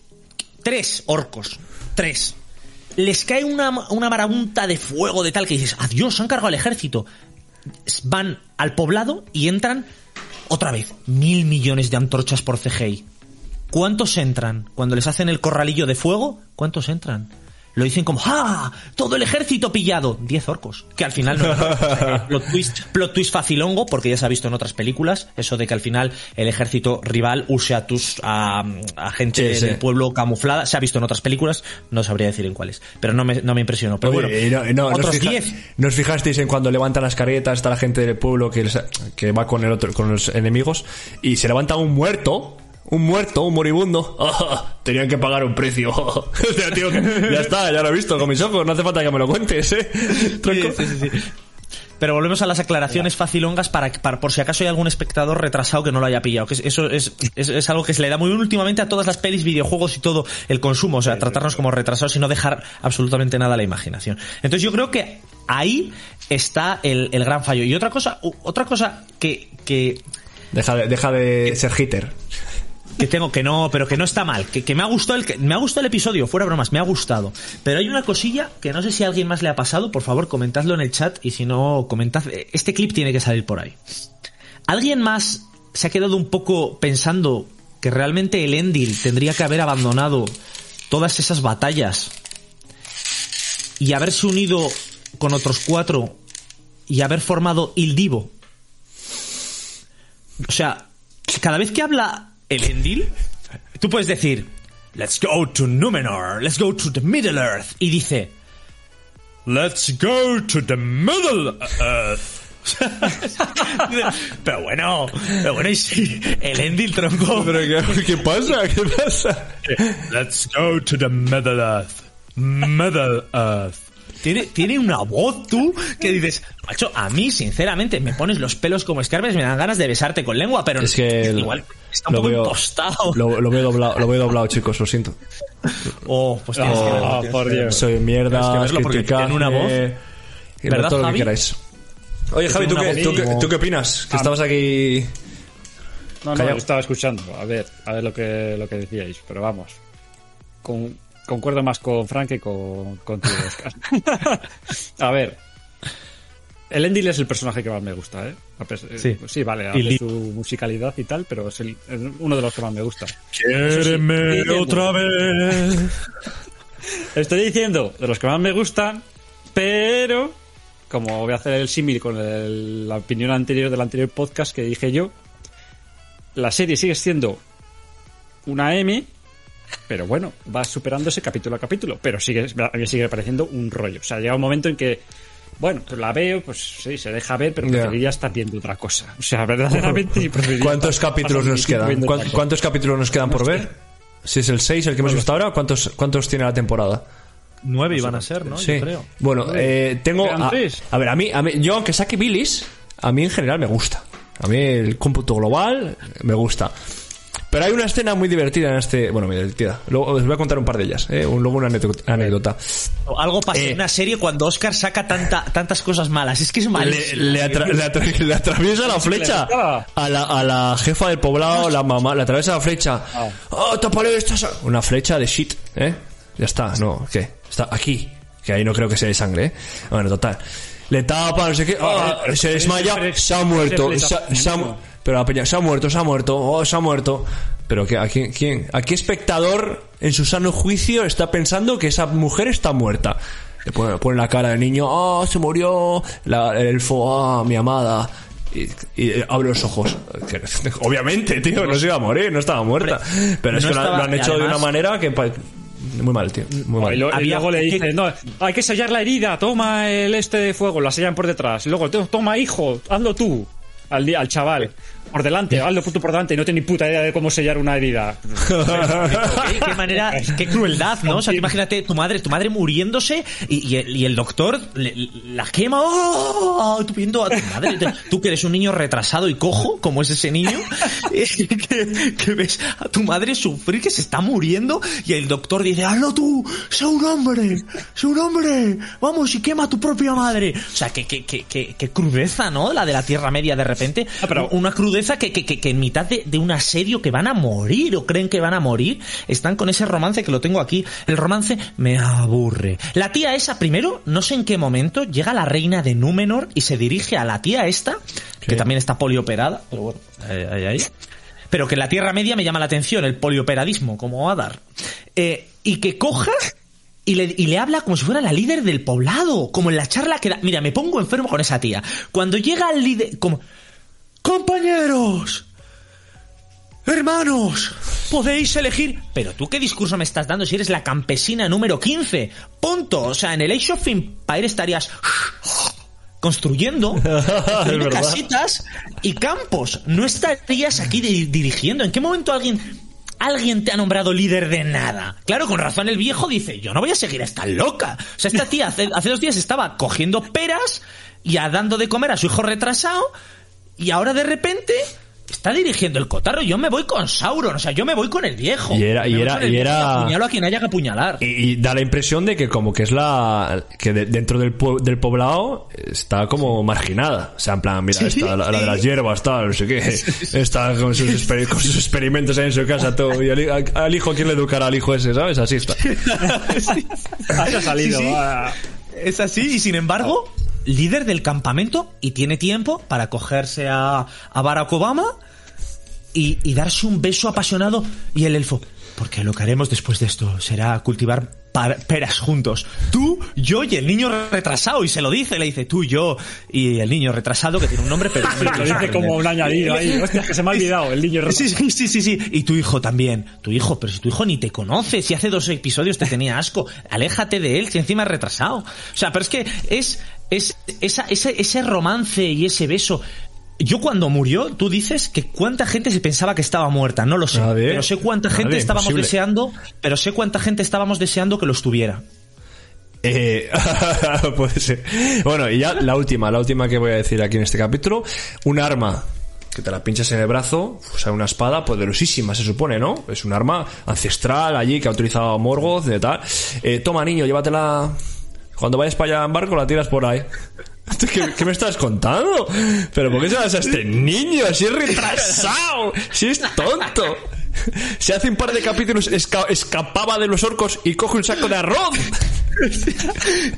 Tres orcos, tres. Les cae una, una marabunta de fuego de tal que dices, adiós, han cargado el ejército van al poblado y entran otra vez mil millones de antorchas por CGI. ¿Cuántos entran? Cuando les hacen el corralillo de fuego, ¿cuántos entran? Lo dicen como ¡Ah! ¡Todo el ejército pillado! Diez orcos. Que al final no (laughs) plot twist, plot twist facilongo, porque ya se ha visto en otras películas, eso de que al final el ejército rival use a tus a, a gente Sí, sí. del pueblo camuflada. Se ha visto en otras películas, no sabría decir en cuáles. Pero no me, no me impresionó. Pero bueno, Oye, no- no- ¿no os otros fija- diez. ¿No os fijasteis en cuando levantan las carretas, está la gente del pueblo que, les- que va con el otro, con los enemigos, y se levanta un muerto, un muerto, un moribundo, (laughs) tenían que pagar un precio. (laughs) Tío, ya está, ya lo he visto con mis ojos, no hace falta que me lo cuentes, eh. (laughs) Tronco. Sí, sí, sí, sí. Pero volvemos a las aclaraciones facilongas para, para por si acaso hay algún espectador retrasado que no lo haya pillado. Que es- eso es, es, es algo que se le da muy últimamente a todas las pelis, videojuegos y todo el consumo. O sea, tratarnos como retrasados y no dejar absolutamente nada a la imaginación. Entonces yo creo que ahí está el, el gran fallo. Y otra cosa, otra cosa que, que, Deja de, deja de ser hitter. Que tengo que no, pero que no está mal, que, que me ha gustado el que me ha gustado el episodio, fuera bromas, me ha gustado. Pero hay una cosilla que no sé si a alguien más le ha pasado, por favor, comentadlo en el chat y si no comentad, este clip tiene que salir por ahí. ¿Alguien más se ha quedado un poco pensando que realmente el Endil tendría que haber abandonado todas esas batallas y haberse unido con otros cuatro y haber formado Il Divo? O sea, cada vez que habla el Endil, tú puedes decir, let's go to Numenor, let's go to the Middle Earth, y dice, let's go to the Middle Earth. (laughs) pero bueno, pero bueno, y si el Endil tronco. ¿qué, qué pasa? ¿Qué pasa? Let's go to the Middle Earth. Middle Earth. Tiene, tiene una voz tú que dices, macho, a mí sinceramente me pones los pelos como escarbes, me dan ganas de besarte con lengua, pero Es que igual está un lo poco veo, impostado. lo, lo veo doblado, lo veo doblado, chicos, lo siento. Oh, pues tienes que verlo. Ah, por Dios. Soy mierda, tiene una voz. y ¿Verdad, todo lo que Javi? queráis. Oye, Javi, ¿tú qué, tú, qué, como- tú qué opinas? Que estabas aquí... No, no, yo estaba escuchando. A ver, a ver lo que, lo que decíais, pero vamos. Con- concuerdo más con Frank que con, contigo, Oscar. (laughs) a ver. El Endil es el personaje que más me gusta, ¿eh? Eh, Sí. pues sí, vale, Y su musicalidad y tal, pero es, el- es uno de los que más me gusta. Quiéreme sí. otra vez. (laughs) Estoy diciendo de los que más me gustan, pero como voy a hacer el símil con el- la opinión anterior del anterior podcast que dije yo, la serie sigue siendo una M, pero bueno, va superándose capítulo a capítulo, pero sigue, a mí sigue pareciendo un rollo. O sea, llega un momento en que, bueno, pues la veo, pues sí, se deja ver, pero preferiría estar viendo otra cosa. O sea, verdaderamente (laughs) ¿Cuántos estar- capítulos nos quedan? viendo ¿Cuán- otra cosa. ¿Cuántos capítulos nos quedan por ver? Si es el 6 el que hemos visto ahora, ¿cuántos, ¿cuántos tiene la temporada? Nueve iban a ser, ¿no? Sí. Yo creo. Bueno, eh, tengo. A, tres. a ver, a mí, a mí, yo aunque saque Billis, a mí en general me gusta. A mí el cómputo global me gusta. Pero hay una escena muy divertida en este. Bueno, muy divertida. Luego os voy a contar un par de ellas. ¿eh? Un- luego una anécdota. Algo pasa Eh. en una serie cuando Oscar saca tanta, tantas cosas malas. Es que es Le, malísimo. le atra- le atra- (laughs) le atraviesa la flecha a la, a la jefa del poblado, la mamá, le atraviesa la flecha. ¡Oh, tápale estas! Una flecha de shit, ¿eh? Ya está, no, ¿qué? Está aquí. Que ahí no creo que sea de sangre, ¿eh? Bueno, total. Le tapa, no sé qué. ah, pero- se pero desmaya, se ha muerto. Se, ha- se ha pero la peña, se ha muerto, se ha muerto, oh, se ha muerto. Pero que, ¿a quién, quién? ¿A qué espectador en su sano juicio está pensando que esa mujer está muerta? Le pone, pone la cara del niño, oh, se murió, la, el elfo, ah, mi amada. Y, y, abre los ojos. (laughs) Obviamente, tío, no se iba a morir, no estaba muerta. Pero es no que lo, estaba- lo han hecho de una manera que... Muy mal, tío. Muy Y, mal. lo- y Había- luego le no, hay que sellar la herida, toma el este de fuego, la sellan por detrás. Y luego, "Te- toma hijo, hazlo tú. Al chaval, por delante, hazlo tú por delante, y no tiene ni puta idea de cómo sellar una herida. (laughs) ¿Qué, qué manera, qué crueldad, ¿no? O sea, tú imagínate tu madre, tu madre muriéndose y, y el, y el doctor le- la quema. ¡Oh! Tú viendo a tu madre, tú que eres un niño retrasado y cojo, como es ese niño, (laughs) eh, que, que ves a tu madre sufrir, que se está muriendo y el doctor dice, hazlo tú, sé un hombre, sé un hombre, vamos y quema a tu propia madre. O sea, que, que, que, que crudeza, ¿no? La de la Tierra Media de repente. Ah, pero- una crudeza que, que, que, que en mitad de, de un asedio que van a morir o creen que van a morir, están con ese romance que lo tengo aquí. El romance me aburre. La tía esa, primero, no sé en qué momento, llega la reina de Númenor y se dirige a la tía esta, que también está polioperada, pero bueno, ahí, ahí, ahí. Pero que en la Tierra Media me llama la atención, el polioperadismo, como Adar. Eh, y que coja y le, y le habla como si fuera la líder del poblado, como en la charla que da. Mira, me pongo enfermo con esa tía. Cuando llega el líder, como, compañeros, hermanos, podéis elegir. Pero tú qué discurso me estás dando si eres la campesina número 15. Punto. O sea, en el Age of Empire estarías construyendo, (laughs) casitas y campos. No estarías aquí di- dirigiendo. ¿En qué momento alguien alguien te ha nombrado líder de nada? Claro, con razón el viejo dice, yo no voy a seguir a esta loca. O sea, esta tía hace, hace dos días estaba cogiendo peras y a- dando de comer a su hijo retrasado y ahora de repente está dirigiendo el cotarro. Yo me voy con Sauron, o sea, yo me voy con el viejo. Y era- y era- y era- apuñalo a quien haya que apuñalar. Y, y da la impresión de que como que es la... que de- dentro del, del poblado está como marginada. O sea, en plan, mira, esta, la, la de las hierbas, tal, no sé qué. Está con sus, exper- con sus experimentos ahí en su casa, todo. Y al, al hijo, ¿quién le educará al hijo ese, sabes? Así está. (laughs) Así (laughs) ha salido. Sí, sí. ah. Es así, y sin embargo, líder del campamento y tiene tiempo para cogerse a, a Barack Obama y, y darse un beso apasionado y el elfo. Porque lo que haremos después de esto será cultivar peras juntos. Tú, yo y el niño retrasado. Y se lo dice, le dice tú, yo y el niño retrasado, que tiene un nombre, pero... (laughs) Lo dice como un añadido ahí. Hostia, que se me ha olvidado el niño Sí, sí, sí, sí, sí. Y tu hijo también. Tu hijo, pero si tu hijo ni te conoce, si hace dos episodios te tenía asco, aléjate de él, si encima es retrasado. O sea, pero es que es, es esa, ese, ese romance y ese beso. Yo cuando murió, tú dices que cuánta gente se pensaba que estaba muerta, no lo sé. Nadie. Pero sé cuánta gente estábamos imposible. deseando, pero sé cuánta gente estábamos deseando que lo estuviera. Eh, (laughs) puede ser. Bueno, y ya la última, la última que voy a decir aquí en este capítulo. Un arma que te la pinchas en el brazo, o sea, una espada poderosísima, se supone, ¿no? Es un arma ancestral allí que ha utilizado Morgoth, de tal. Eh, toma, niño, llévatela. Cuando vayas para allá en barco, la tiras por ahí. (laughs) ¿Qué, qué me estás contando? ¿Pero por qué se das a este (laughs) niño? Si es retrasado, si es tonto. Si hace un par de capítulos esca- escapaba de los orcos y coge un saco de arroz.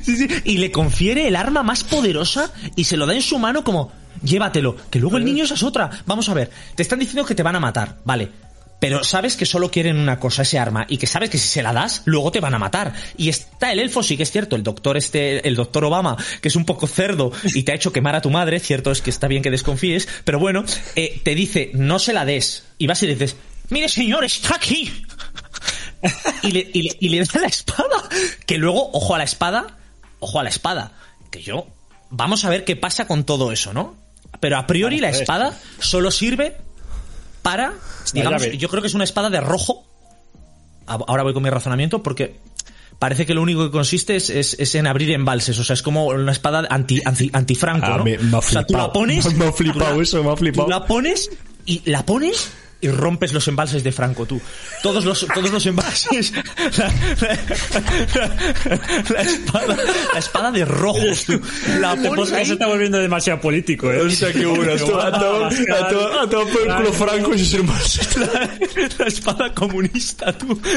Sí, sí. Y le confiere el arma más poderosa y se lo da en su mano como, llévatelo. Que luego el niño esa es otra. Vamos a ver, te están diciendo que te van a matar, vale. Pero sabes que solo quieren una cosa, ese arma, y que sabes que si se la das, luego te van a matar. Y está el elfo, sí que es cierto, el doctor este, el doctor Obama, que es un poco cerdo y te ha hecho quemar a tu madre, cierto es que está bien que desconfíes, pero bueno, eh, te dice, no se la des. Y vas y le dices, mire señor, está aquí. y, le, y, le, y le da la espada. Que luego, ojo a la espada, ojo a la espada. Que yo, vamos a ver qué pasa con todo eso, ¿no? Pero a priori la espada solo sirve para, digamos, yo creo que es una espada de rojo. Ahora voy con mi razonamiento porque parece que lo único que consiste es, es- es en abrir embalses. O sea, es como una espada anti, anti, antifranco, Ah, ¿no? me- me ha o sea, tú la flipado. pones. Me ha flipado la- eso, me ha flipado. Tú la pones y la pones y rompes los embalses de Franco, tú. Todos los, todos los embalses. (laughs) La, la- la espada, la espada de rojos, tú. La se está volviendo demasiado político, ¿eh? Hostia, qué bueno. A to- a to- a to- a tomar por el culo Franco y sus. La, la espada comunista, tú. (laughs)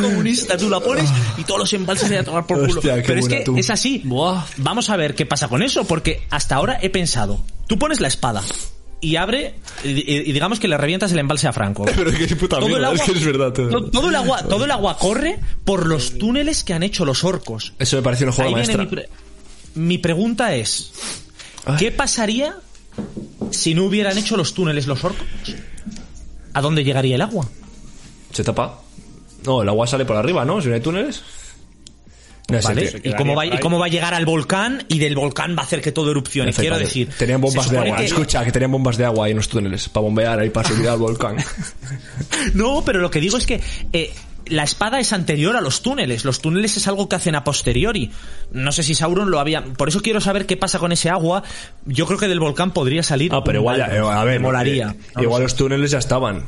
Comunista, tú la pones y todos los embalses de a tomar por culo. Hostia, qué Pero es que tú. es así. Vamos a ver qué pasa con eso, porque hasta ahora he pensado, tú pones la espada y abre y, digamos que le revientas el embalse a Franco. (laughs) Pero qué puta Todo el mierda, agua, es que es verdad. todo. to- todo el agua, todo el agua corre por los túneles que han hecho los orcos. Eso me pareció una jugada maestra. mi pre- mi pregunta es, ¿qué pasaría si no hubieran hecho los túneles los orcos? ¿A dónde llegaría el agua? Se tapa. No, el agua sale por arriba, ¿no? Si no hay túneles. No ¿Vale? ¿Y cómo, va, ¿Y cómo va a llegar al volcán? Y del volcán va a hacer que todo erupcione. Quiero Efectivamente. decir. Tenían bombas de agua. que- Escucha, que tenían bombas de agua ahí en los túneles. Para bombear ahí, para subir al volcán. (laughs) No, pero lo que digo es que eh, la espada es anterior a los túneles. Los túneles es algo que hacen a posteriori. No sé si Sauron lo había. Por eso quiero saber qué pasa con ese agua. Yo creo que del volcán podría salir. Ah, pero igual ya, Balrog. eh, a ver. Molaría. eh, igual los túneles ya estaban.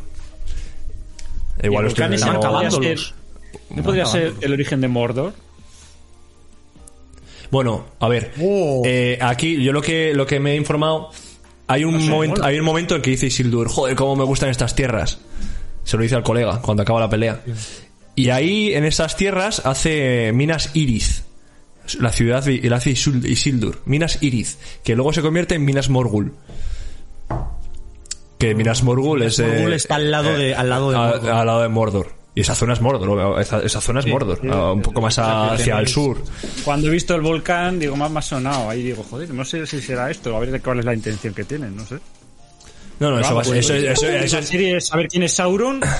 Igual los túneles están no- acabando. podría acabándolos. ser, ¿no podría ser el origen de Mordor? Bueno, a ver. Oh. eh, aquí yo lo que, lo que me he informado. Hay un, momento, hay un momento en que dice Isildur, joder, cómo me gustan estas tierras. Se lo dice al colega cuando acaba la pelea. Y ahí, en esas tierras, hace Minas Iriz. La ciudad de la hace Isil- Isildur. Minas Iriz. Que luego se convierte en Minas Morgul. Que Minas Morgul es. Morgul eh, está al lado de- al lado de a- Mordor. al lado de Mordor. Y esa zona es Mordor. Esa, esa zona es Mordor. un poco más a- hacia el sur. Cuando he visto el volcán, digo, más, más sonado. Ahí digo, joder, no sé si será esto, a ver de cuál es la intención que tienen, no sé. No, no, eso, va a ser- eso, eso- la eso es- serie es saber quién es Sauron. (coughs)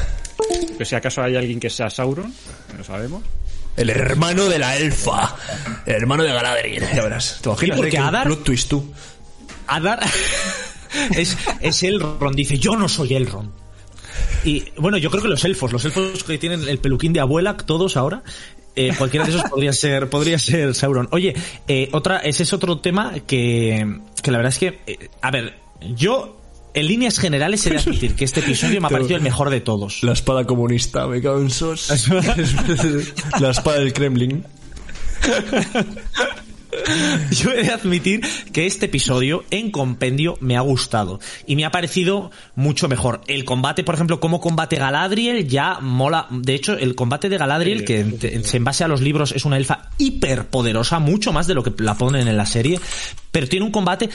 Que si acaso hay alguien que sea Sauron, no sabemos. El hermano de la elfa. El hermano de Galadriel. Ya verás. ¿Te imaginas? Porque que Adar- Plot twist tú. Adar (laughs) es, es Elrond, dice, yo no soy Elrond. Y bueno, yo creo que los elfos, los elfos que tienen el peluquín de abuela, todos ahora, eh, cualquiera de esos podría ser, podría ser Sauron. Oye, eh, otra, ese es otro tema que, que la verdad es que, eh, a ver, yo en líneas generales he de admitir que este episodio me ha parecido el mejor de todos. La espada comunista, me cago en sos. (laughs) la espada del Kremlin. Yo he de admitir que este episodio en compendio me ha gustado y me ha parecido mucho mejor. El combate, por ejemplo, cómo combate Galadriel ya mola. De hecho, el combate de Galadriel, que en, en base a los libros es una elfa hiperpoderosa, mucho más de lo que la ponen en la serie, pero tiene un combate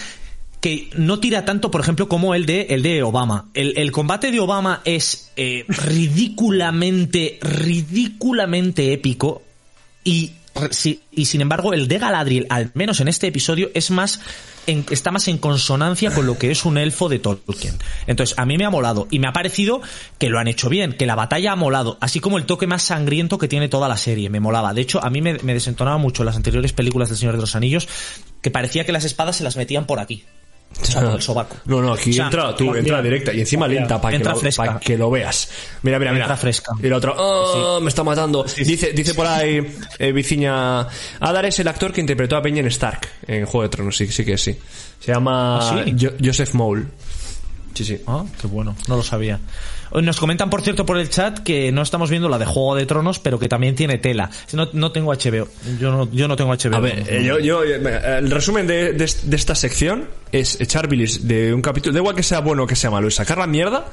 que no tira tanto, por ejemplo, como el de el de Obama. El, el combate de Obama es eh, ridículamente, ridículamente épico y, y sin embargo el de Galadriel, al menos en este episodio, es más en- está más en consonancia con lo que es un elfo de Tolkien. Entonces, a mí me ha molado y me ha parecido que lo han hecho bien, que la batalla ha molado, así como el toque más sangriento que tiene toda la serie, me molaba. De hecho, a mí me desentonaba mucho las anteriores películas del Señor de los Anillos, que parecía que las espadas se las metían por aquí. O sea, por el sobaco. No, no, aquí O sea, entra, tú, entra directa y encima lenta para que, lo- pa' que lo veas. Mira, mira, mira. Entra fresca. Y la otra, "Oh, me está matando. Dice, dice por ahí, eh, Viciña, Adar es el actor que interpretó a Benjen Stark en Juego de Tronos, sí, sí que sí. Se llama ¿Ah, Joseph Mole. Sí, sí. Ah, qué bueno, no lo sabía. Nos comentan, por cierto, por el chat que no estamos viendo la de Juego de Tronos, pero que también tiene tela. No, no tengo HBO. Yo no, yo no tengo HBO. A ver, eh, yo, yo, eh, el resumen de, de- de esta sección es echar bilis de un capítulo, da igual que sea bueno o que sea malo, es sacar la mierda,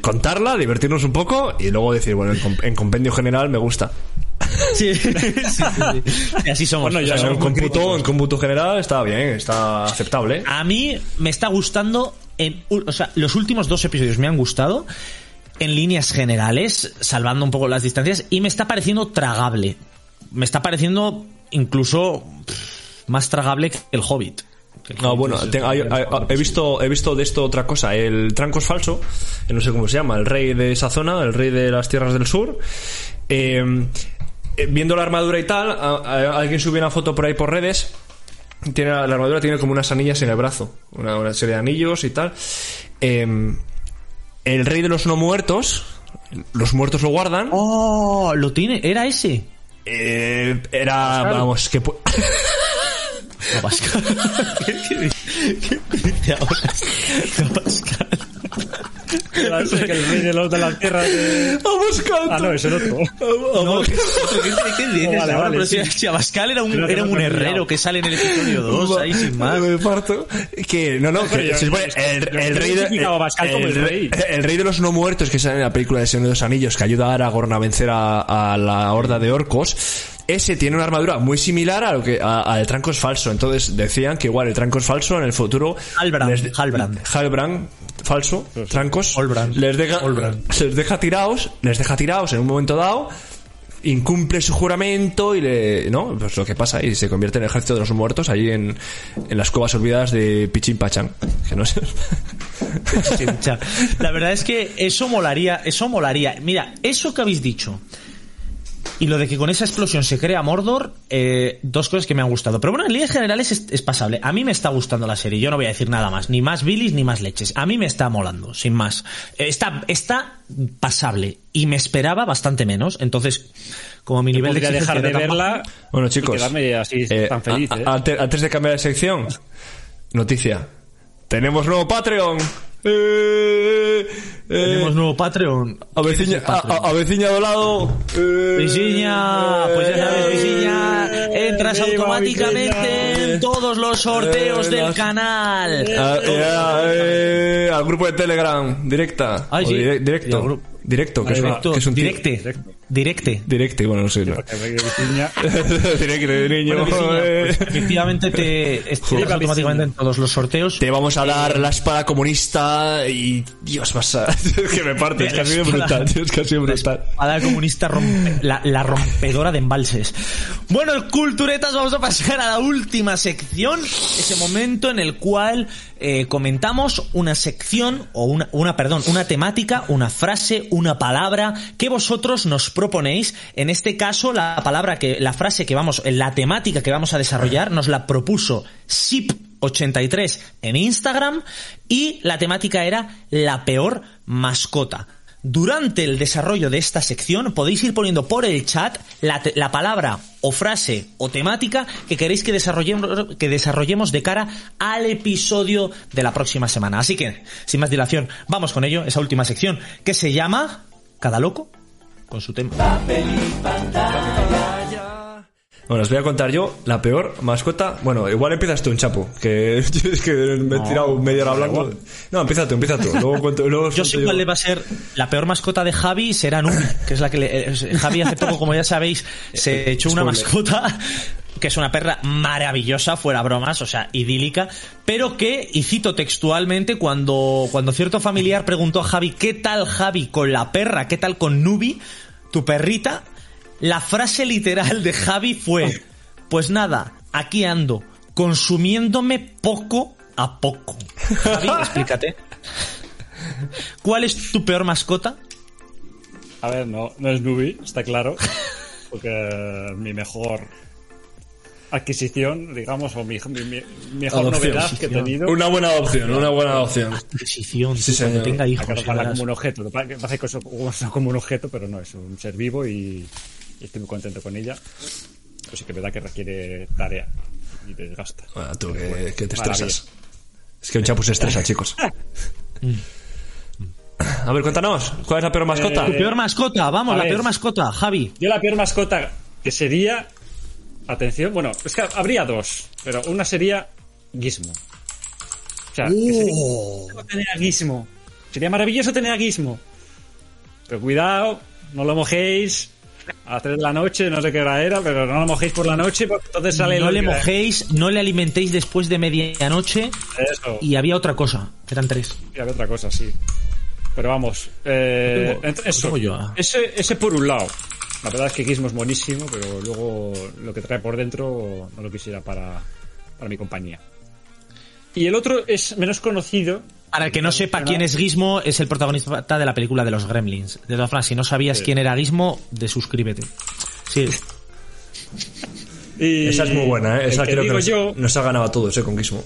contarla, divertirnos un poco y luego decir, bueno, en, com- en compendio general me gusta. (laughs) Sí, sí, sí, sí. (laughs) Y así somos. Bueno, O ya sea, en, cómputo, en cómputo general está bien, está aceptable. A mí me está gustando, en, u- o sea, los últimos dos episodios me han gustado en líneas generales, salvando un poco las distancias, y me está pareciendo tragable. Me está pareciendo incluso pff, más tragable que el Hobbit. No, bueno, es- te- hay- hay- he visto he visto de esto otra cosa. El Tranco es falso, no sé cómo se llama, el rey de esa zona, el rey de las tierras del sur. Eh, eh, viendo la armadura y tal, a- a- alguien subió una foto por ahí por redes. Tiene la armadura tiene como unas anillas en el brazo, una, una serie de anillos y tal. Eh, el rey de los no muertos, los muertos lo guardan. Oh, lo tiene, era ese. Eh, era, vamos, que (laughs) Pascal. (laughs) ¿Qué, qué- qué ahora? (laughs) Pascal. Que el rey de los de la tierra. de- Ah, no, es el otro. No, ¿qué, qué- qué dices vale, vale, sí. si, Abascal era un, era un herrero que sale en el episodio 2, ahí sin más. Me parto. Que, no, no, que yo- se supone, el, yo- el rey de, el rey. el rey de los no muertos que sale en la película de Señor de los Anillos, que ayuda a Aragorn a vencer a, a la horda de orcos. Ese tiene una armadura muy similar a lo que a- al tranco es falso. Entonces decían que igual el tranco es falso en el futuro. Halbrand, les- Halbrand. Halbrand, falso, trancos. Halbrand. Les deja, Halbrand. les deja tirados, les deja tirados en un momento dado incumple su juramento y le, ¿no? Pues lo que pasa y se convierte en el ejército de los muertos ahí en, en las cuevas olvidadas de Pichín Pachán. Que no sé. La verdad es que eso molaría, eso molaría. Mira, eso que habéis dicho y lo de que con esa explosión se crea Mordor, eh, dos cosas que me han gustado. Pero bueno, en líneas generales es, es pasable. A mí me está gustando la serie, yo no voy a decir nada más, ni más bilis ni más leches. A mí me está molando, sin más. Eh, Está, está pasable y me esperaba bastante menos. Entonces, como mi nivel de dejar de tan verla Bueno, chicos. así eh, tan feliz. a- a- antes, antes de cambiar de sección, noticia. Tenemos nuevo Patreon. Eh, Tenemos nuevo Patreon. a veciña, a, a- a veciña do lado. Eh, pues ya sabes, Visiña, entras automáticamente en todos los sorteos Eh, del las- canal. eh, al grupo de Telegram, directa. O sí. dire- directo. Directo, que es, Directo, que es un directe, directe. Directe, bueno, no sé. no. (laughs) Directe, niño. Eh. efectivamente te (laughs) estás automáticamente en todos los sorteos. Te vamos a dar la espada comunista y Dios vas a... (laughs) Es que me parte, es que ha sido brutal, es que ha sido brutal. La comunista rompe- la, la rompedora de embalses. Bueno, culturetas, vamos a pasar a la última sección. Ese momento en el cual eh, comentamos una sección, o una, una, perdón, una temática, una frase, una palabra que vosotros nos proponéis. En este caso, la palabra que, la frase que vamos, la temática que vamos a desarrollar nos la propuso SIP83 en Instagram y la temática era la peor mascota. Durante el desarrollo de esta sección podéis ir poniendo por el chat la, la palabra o frase o temática que queréis que desarrollemos, que desarrollemos de cara al episodio de la próxima semana. Así que, sin más dilación, vamos con ello, esa última sección que se llama Cada loco con su tema. Bueno, os voy a contar yo la peor mascota. Bueno, igual empiezas tú, un chapo, que (laughs) es que me he tirado media hora hablando. No, empieza tú, empieza tú. Luego cuento, luego Yo sé cuál le va a ser la peor mascota de Javi, será Nubi, que es la que le, eh, Javi hace poco, como ya sabéis, se echó una mascota que es una perra maravillosa, fuera bromas, o sea, idílica, pero que, y cito textualmente, cuando, cuando cierto familiar preguntó a Javi, ¿qué tal Javi con la perra? ¿Qué tal con Nubi, tu perrita? La frase literal de Javi fue, pues nada, aquí ando, consumiéndome poco a poco. Javi, (laughs) explícate. ¿Cuál es tu peor mascota? A ver, no, no es Nubi, está claro. Porque mi mejor adquisición, digamos, o mi, mi- mi mejor Adopción, novedad que he tenido. Una buena adopción, una buena adopción. Adquisición, Sí, tú, cuando señor. tenga hijos. ya para como un objeto. Que es parece que eso- como un objeto, pero no, es un ser vivo y, y estoy muy contento con ella. Pues sí que es verdad que requiere tarea y desgasta. Bueno, tú, que, que te estresas. Es que un chapo se estresa, chicos. (laughs) A ver, cuéntanos, ¿cuál es la peor mascota? Tu peor mascota, vamos, la ver. peor mascota, Javi. Yo la peor mascota que sería. Atención, bueno, es que habría dos, pero una sería Gizmo. O sea, que sería tener a Gizmo. Sería maravilloso tener a Gizmo. Pero cuidado, no lo mojéis a las 3 de la noche, no sé qué hora era, pero no lo mojéis por la noche, porque entonces sale No lo le que- mojéis, no le alimentéis después de medianoche. Eso. Y había otra cosa, eran tres. Y había otra cosa, sí. Pero vamos, eh, tengo- eso, yo, ah. ese, ese por un lado. La verdad es que Gizmo es buenísimo, pero luego lo que trae por dentro no lo quisiera para, para mi compañía. Y el otro es menos conocido. Para el que no sepa quién es Gizmo, es el protagonista de la película de los Gremlins. De todas formas, si no sabías quién era Gizmo, desuscríbete. Sí, Y Esa es muy buena, ¿eh? Esa que creo que nos, yo, nos ha ganado a todos, ¿eh? Con Gizmo.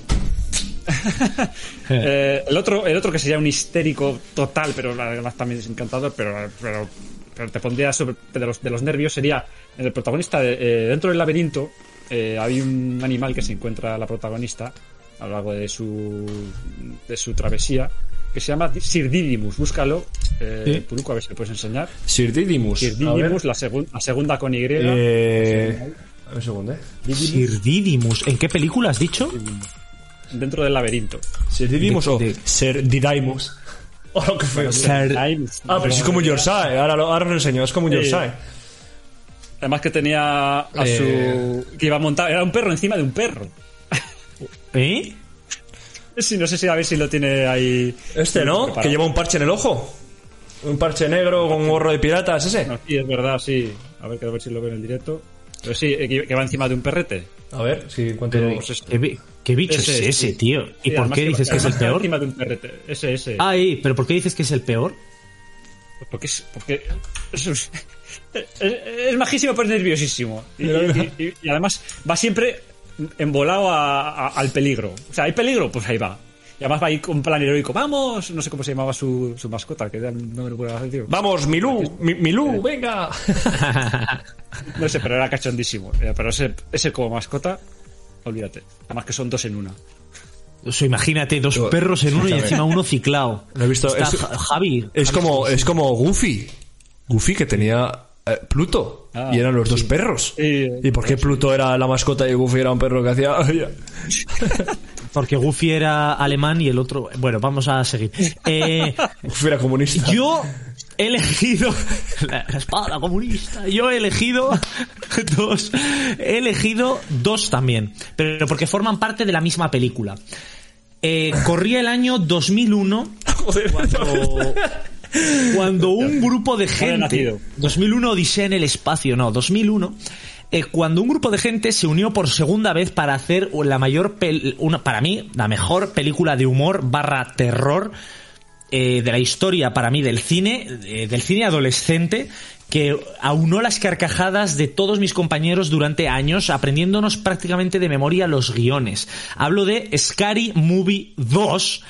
(laughs) eh, el, otro, el otro que sería un histérico total, pero además también es encantador, pero te pondría sobre, de, los, de los nervios, sería el protagonista de- eh, dentro del laberinto. eh, hay un animal que se encuentra la protagonista a lo largo de su, de su travesía que se llama Sir Didymus. Búscalo, eh, Sí. Puruco, a ver si le puedes enseñar. Sir Didymus. Sir. Didymus, la, segun- la segunda con Y. Eh, a ver un segundo, ¿eh? Sir Didymus. ¿En qué película has dicho? Dentro del laberinto. Sir Didymus De- o de- Sir Didymus. (laughs) Oh, qué feo. Sir- Ah, pero sí es como un Yorkshire. Ahora, lo- ahora os lo enseño, es como. Yorkshire. Además que tenía a Eh. su... que iba montado, era un perro encima de un perro. ¿Eh? Sí, no sé si a ver si lo tiene ahí. Este, ¿no? preparado. Que lleva un parche en el ojo. Un parche negro con un gorro de piratas, ese. No, sí, es verdad, sí. A ver, que a ver si lo veo en el directo. Pero sí, eh, que va encima de un perrete. A ver, si encuentro... Pero, pues esto. ¿qué, bi- qué bicho Ese, es ese, sí. tío? ¿Y Sí, por qué dices que es el peor? encima de un perrete. Ese, ese. Ay, pero ¿por qué dices que es el peor? Porque es. Porque. Es, (laughs) es- es majísimo, pero es nerviosísimo. Y, y- y- y además va siempre a- a- al peligro. O sea, hay peligro, pues ahí va. Y además va ahí con plan heroico. ¡Vamos! No sé cómo se llamaba su, su mascota, que no me lo puedo. Vamos, Milú, Mi- Milú, venga. (laughs) No sé, pero era cachondísimo. Eh, Pero ese, ese como mascota, olvídate. Además que son dos en una. O sea, imagínate, dos Yo- perros en uno y encima uno ciclado. Lo he visto, Está es- Ja- Javi. Es Javi como, es como Goofy. Goofy que tenía eh, Pluto. Ah, y eran los dos perros. Sí. ¿Y por qué Pluto era la mascota y Goofy era un perro que hacía... (laughs) (laughs) Porque Goofy era alemán y el otro... Bueno, vamos a seguir. (laughs) Eh, Goofy era comunista. yo he elegido... (laughs) La, la espada comunista. Yo he elegido (laughs) dos. He elegido dos también. Pero porque forman parte de la misma película. Eh, corría el año 2001 cuando, cuando un grupo de gente nacido. 2001 Odisea en el espacio no 2001 cuando un grupo de gente se unió por segunda vez para hacer la mayor una para mí la mejor película de humor barra terror eh, de la historia para mí del cine eh, del cine adolescente que aunó las carcajadas de todos mis compañeros durante años aprendiéndonos prácticamente de memoria los guiones. Hablo de Scary Movie 2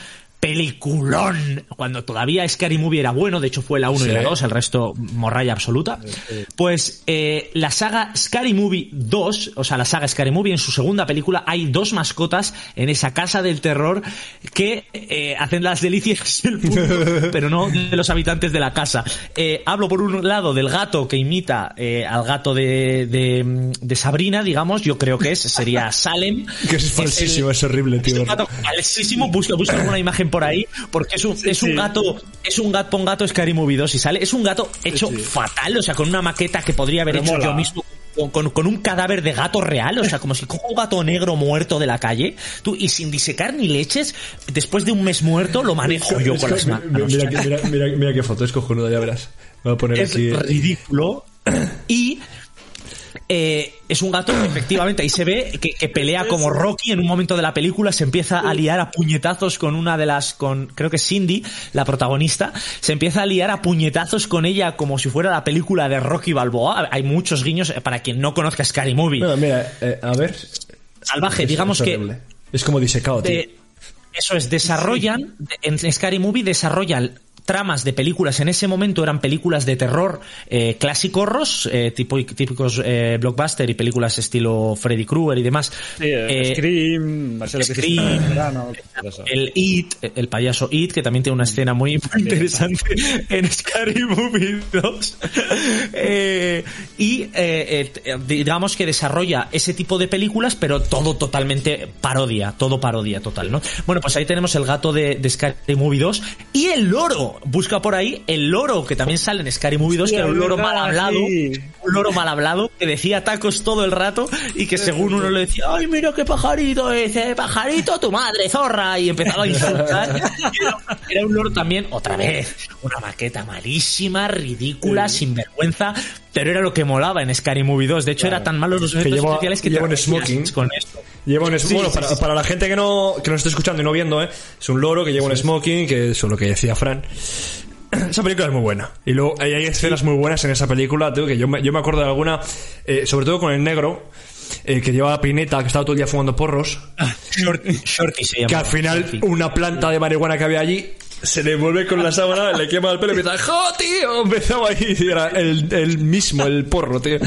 peliculón. Cuando todavía Scary Movie era bueno de hecho fue la 1 y la 2 el resto morralla absoluta. Pues eh, la saga Scary Movie 2 o sea la saga Scary Movie en su segunda película hay dos mascotas en esa casa del terror que eh, hacen las delicias (laughs) del (laughs) pero no de los habitantes de la casa. Eh, hablo por un lado del gato que imita al gato de, de, de Sabrina digamos yo creo que es sería (laughs) Salem. Que es el- falsísimo, es horrible, tío. es un gato falsísimo, busca, busca alguna imagen por ahí, porque es un, es un sí. gato, es un gato, gato Scary Movie 2 y sale, es un gato hecho fatal, o sea, con una maqueta que podría haber Pero hecho mola. yo mismo. Con, con- con un cadáver de gato real, o sea, como si cojo un gato negro muerto de la calle, tú, y sin disecar ni leches, después de un mes muerto, lo manejo yo con las manos. Mira, mira, mira, mira, mira qué foto, es cojonuda, ya verás. Voy a poner es aquí... ridículo. (clears throat) Y eh, es un gato que (clears throat) efectivamente ahí se ve que, que pelea como Rocky en un momento de la película, se empieza a liar a puñetazos con una de las, con creo que es Cindy, la protagonista, se empieza a liar a puñetazos con ella como si fuera la película de Rocky Balboa. Hay muchos guiños eh, para quien no conozca Scary Movie. Mira, mira, eh, a ver... Salvaje, Es- digamos es que. Es como disecado, tío. de- eso es, desarrollan, en Scary Movie desarrollan tramas de películas, en ese momento eran películas de terror eh, clásicos, eh, tipo, típicos eh, blockbuster y películas estilo Freddy Krueger y demás. Sí, eh, Eh, Scream, Marcelo Scream, en verano, el It, el payaso It, que también tiene una escena muy, muy interesante en Scary Movie 2. Eh, y digamos que desarrolla ese tipo de películas, pero todo totalmente parodia, todo parodia total, ¿no? Bueno, pues ahí tenemos el gato de, de Scary Movie 2 y el loro. Busca por ahí el loro, que también sale en Scary Movie 2, que era un loro verdad, mal hablado sí. un loro mal hablado que decía tacos todo el rato y que según uno le decía, ay, mira qué pajarito, dice, pajarito, tu madre, zorra, y empezaba a insultar. Era, (laughs) era un loro también, otra vez, una maqueta malísima, ridícula, sin vergüenza, pero era lo que molaba en Scary Movie 2. De hecho, era tan malo los efectos lleva- especiales que te lleva un smoking. con esto. Lleva un Sí, bueno, sí, para, sí. para la gente que no, que nos esté escuchando y no viendo, ¿eh? es un loro que lleva un smoking, que es lo que decía Fran. Esa película es muy buena. Y luego hay, hay escenas muy buenas en esa película, tío, que yo me, yo me acuerdo de alguna, eh, sobre todo con el negro, eh, que llevaba pineta, que estaba todo el día fumando porros, Shorty, Shorty se llama. que al final una planta de marihuana que había allí se le vuelve con la sábana, le quema el pelo y empieza, ¡jo, tío! Empezaba ahí y era el, el mismo, el porro, tío.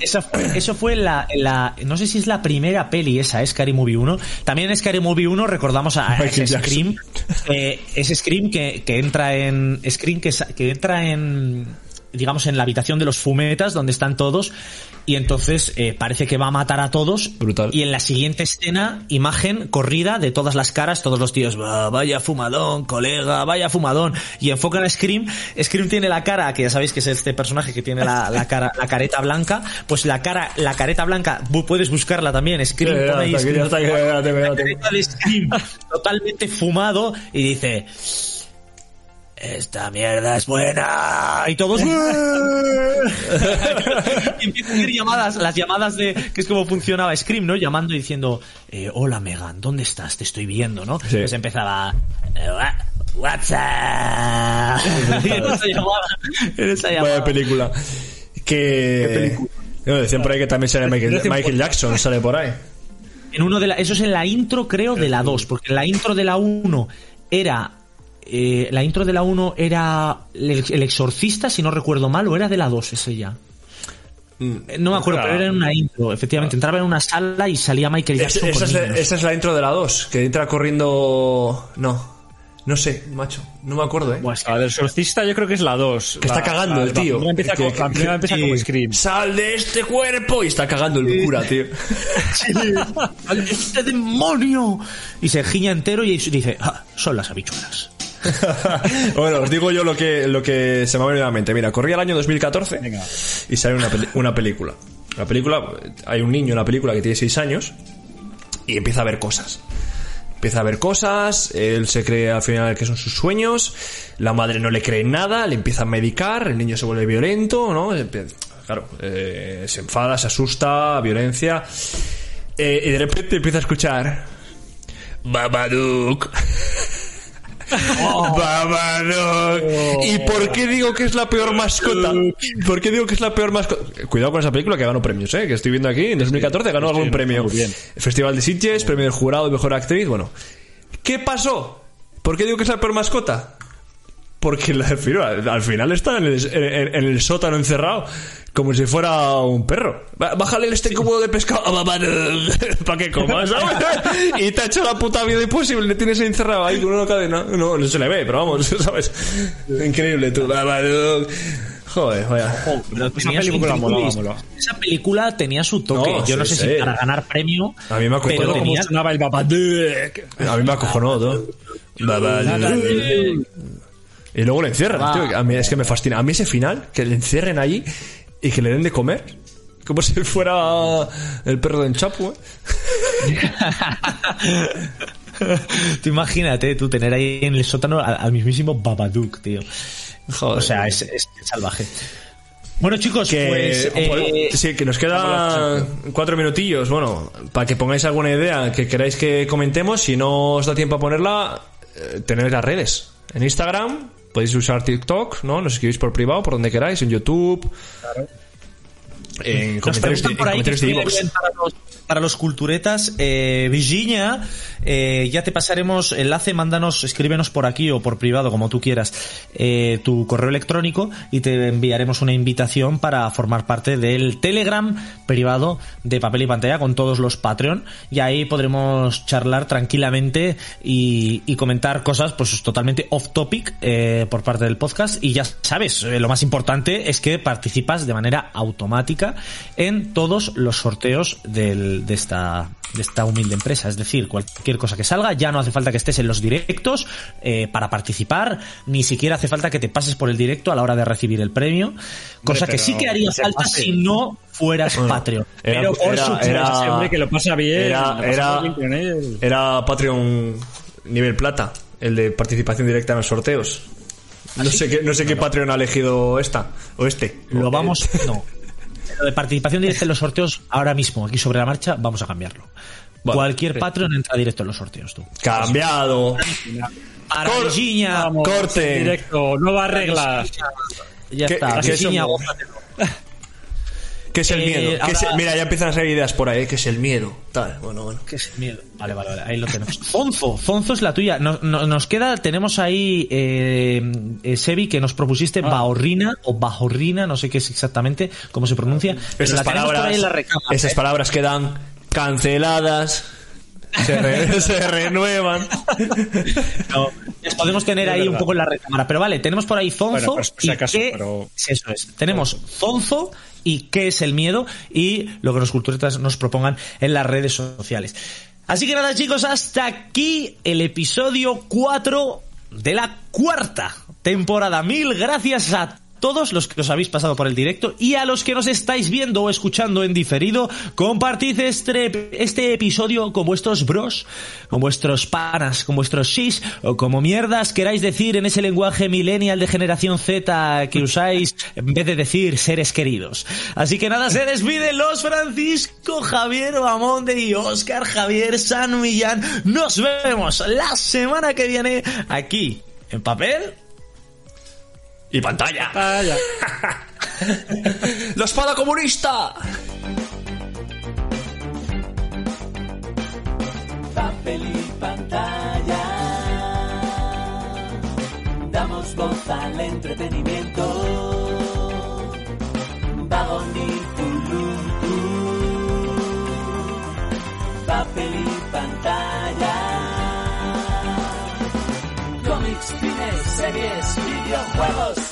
Esa fue, eso fue la, la- No sé si es la primera peli esa, es Scary Movie 1. También en Scary Movie 1 recordamos a, a ese. Scream. eh, ese Scream que, que entra en. Scream que, que entra en. Digamos en la habitación de los fumetas donde están todos. Y entonces eh, parece que va a matar a todos. Brutal. Y en la siguiente escena, imagen corrida de todas las caras, todos los tíos, "Va, vaya fumadón, colega, vaya fumadón. Y enfocan a Scream. Scream tiene la cara, que ya sabéis que es este personaje que tiene la, la cara, la careta blanca. Pues la cara, la careta blanca, puedes buscarla también. Scream, ahí hasta aquí, ya tengo, ya La careta Scream, totalmente fumado, y dice. Esta mierda es buena. Y todos... (laughs) (laughs) y empiezan a hacer llamadas, las llamadas de... que es como funcionaba Scream, ¿no? Llamando y diciendo, eh, hola Megan, ¿dónde estás? Te estoy viendo, ¿no? Sí. Pues empezaba... eh, "Wa- WhatsApp. y (laughs) en esa llamada, en esa llamada. Vaya película. Que. No, decían por ahí que también sale Michael, Michael Jackson, sale por ahí. En uno de la, eso es en la intro, creo, de la 2, porque en la intro de la 1 era. Eh, la intro de la 1 era el, el exorcista, si no recuerdo mal, o era de la 2 ese ya. Eh, No me acuerdo, Claro. pero era en una intro. Efectivamente, entraba en una sala y salía Michael Es- Jackson. esa, con es la, esa es la intro de la 2, que entra corriendo. No. No sé, macho. No me acuerdo, eh. Es La del solcista yo creo que es la 2. Que está cagando el tío. La primera (laughs) empieza, Que- con- la que- primera empieza sí. como Scream. ¡Sal de este cuerpo! Y está cagando el cura, tío. (laughs) ¡Este (laughs) demonio! Y se giña entero y dice: "Ah, son las habichuelas. (laughs) bueno, os digo yo lo que, lo que se me ha venido a la mente. Mira, corría el año 2014 Venga. y sale una, una película. La película, hay un niño en la película que tiene 6 años y empieza a ver cosas. Empieza a ver cosas, él se cree al final que son sus sueños, la madre no le cree en nada, le empieza a medicar, el niño se vuelve violento, ¿no? Claro, eh, se enfada, se asusta, violencia. Eh, y de repente empieza a escuchar... Babadook. (laughs) Babadook. ¿Y por qué digo que es la peor mascota? ¿Por qué digo que es la peor mascota? Cuidado con esa película que ganó premios, ¿eh? Que estoy viendo aquí. En 2014 ganó algún sí, premio. bien. Festival de Sitges, premio del jurado, mejor actriz. Bueno, ¿qué pasó? ¿Por qué digo que es la peor mascota? Porque la, al, al final está en el, en- en el sótano encerrado como si fuera un perro. Bájale este cubo de pescado para que comas, (laughs) ¿sabes? Y te ha hecho la puta vida imposible. Le tienes encerrado ahí con una cadena. No, no se le ve, pero vamos, (laughs) ¿sabes? Increíble, tú. Joder, vaya. Esa película molaba. Esa película tenía su toque. No, Yo no sé sí. si para ganar premio. A mí me acojonó. tenía-. A mí me acojonó todo. Y luego le encierran, tío. A mí es que me fascina. A mí ese final, que le encierren allí y que le den de comer. Como si fuera el perro de Enchapu, ¿eh? (laughs) tú imagínate, tú tener ahí en el sótano al, al mismísimo Babadook, tío. Joder. O sea, es, es salvaje. Bueno, chicos, que, pues. eh, sí, que nos quedan cuatro minutillos. Bueno, para que pongáis alguna idea que queráis que comentemos, si no os da tiempo a ponerla, eh, tenéis las redes. En Instagram, podéis usar TikTok, ¿no? Nos escribís por privado, por donde queráis, en YouTube. En Nos comentarios de, en comentarios de para los, para los culturetas. Eh, Virginia, eh, ya te pasaremos enlace, mándanos, escríbenos por aquí o por privado, como tú quieras, eh, tu correo electrónico y te enviaremos una invitación para formar parte del Telegram privado de papel y pantalla con todos los Patreon. Y ahí podremos charlar tranquilamente y, y comentar cosas pues totalmente off topic por parte del podcast. Y ya sabes, lo más importante es que participas de manera automática en todos los sorteos del- de, esta, de esta humilde empresa. Es decir, cualquier cosa que salga, ya no hace falta que estés en los directos eh, para participar, ni siquiera hace falta que te pases por el directo a la hora de recibir el premio, cosa que sí que haría falta si no fueras Patreon. Era- Pero por era- supuesto, era- que lo pasa bien. Era, pasa bien Patreon nivel plata, el de participación directa en los sorteos. No sé qué, no sé qué Patreon ha elegido esta o este. Lo vamos, (laughs) no. Lo de participación directa en los sorteos, ahora mismo, aquí sobre la marcha, vamos a cambiarlo. Cualquier Patreon entra directo en los sorteos, tú. Cambiado. Para Cor- Virginia, Vamos, corte. Directo, nuevas reglas. ya ¿Qué- está. Virginia, gózatelo. ¿Qué es el Eh, miedo? ¿Qué es- ahora- mira, ya empiezan a salir ideas por ahí. ¿Qué es el miedo? Tal, bueno, bueno. ¿Qué es miedo? Vale, vale, vale, ahí lo tenemos. Fonzo, Fonzo es la tuya. Nos, no- nos queda, tenemos ahí, eh, eh, Sebi, que nos propusiste Ah. Bahorrina o Bajorrina, no sé qué es exactamente, cómo se pronuncia. pero Esas la palabras, la recámara, esas ¿eh? palabras quedan canceladas. Se, re- (laughs) se renuevan. No, les podemos tener ahí un poco en la recámara. Pero vale, tenemos por ahí Zonzo. Bueno, pues, si y acaso, qué- pero- Eso es. Tenemos Zonzo y qué es el miedo y lo que los culturetas nos propongan en las redes sociales. Así que nada, chicos, hasta aquí el episodio 4 de la cuarta temporada. Mil gracias a todos los que os habéis pasado por el directo y a los que nos estáis viendo o escuchando en diferido, compartid este, este episodio con vuestros bros, con vuestros panas, con vuestros shis o como mierdas queráis decir en ese lenguaje millennial de generación Z que usáis en vez de decir seres queridos. Así que nada, se despiden los Francisco, Javier Bamonde y Oscar Javier San Millán. Nos vemos la semana que viene aquí en papel Y pantalla. ¡La espada (laughs) comunista! papel y pantalla. Damos voz al entretenimiento. Vagón y Fululu. Papel y pantalla. Cómics, cines, series, videojuegos.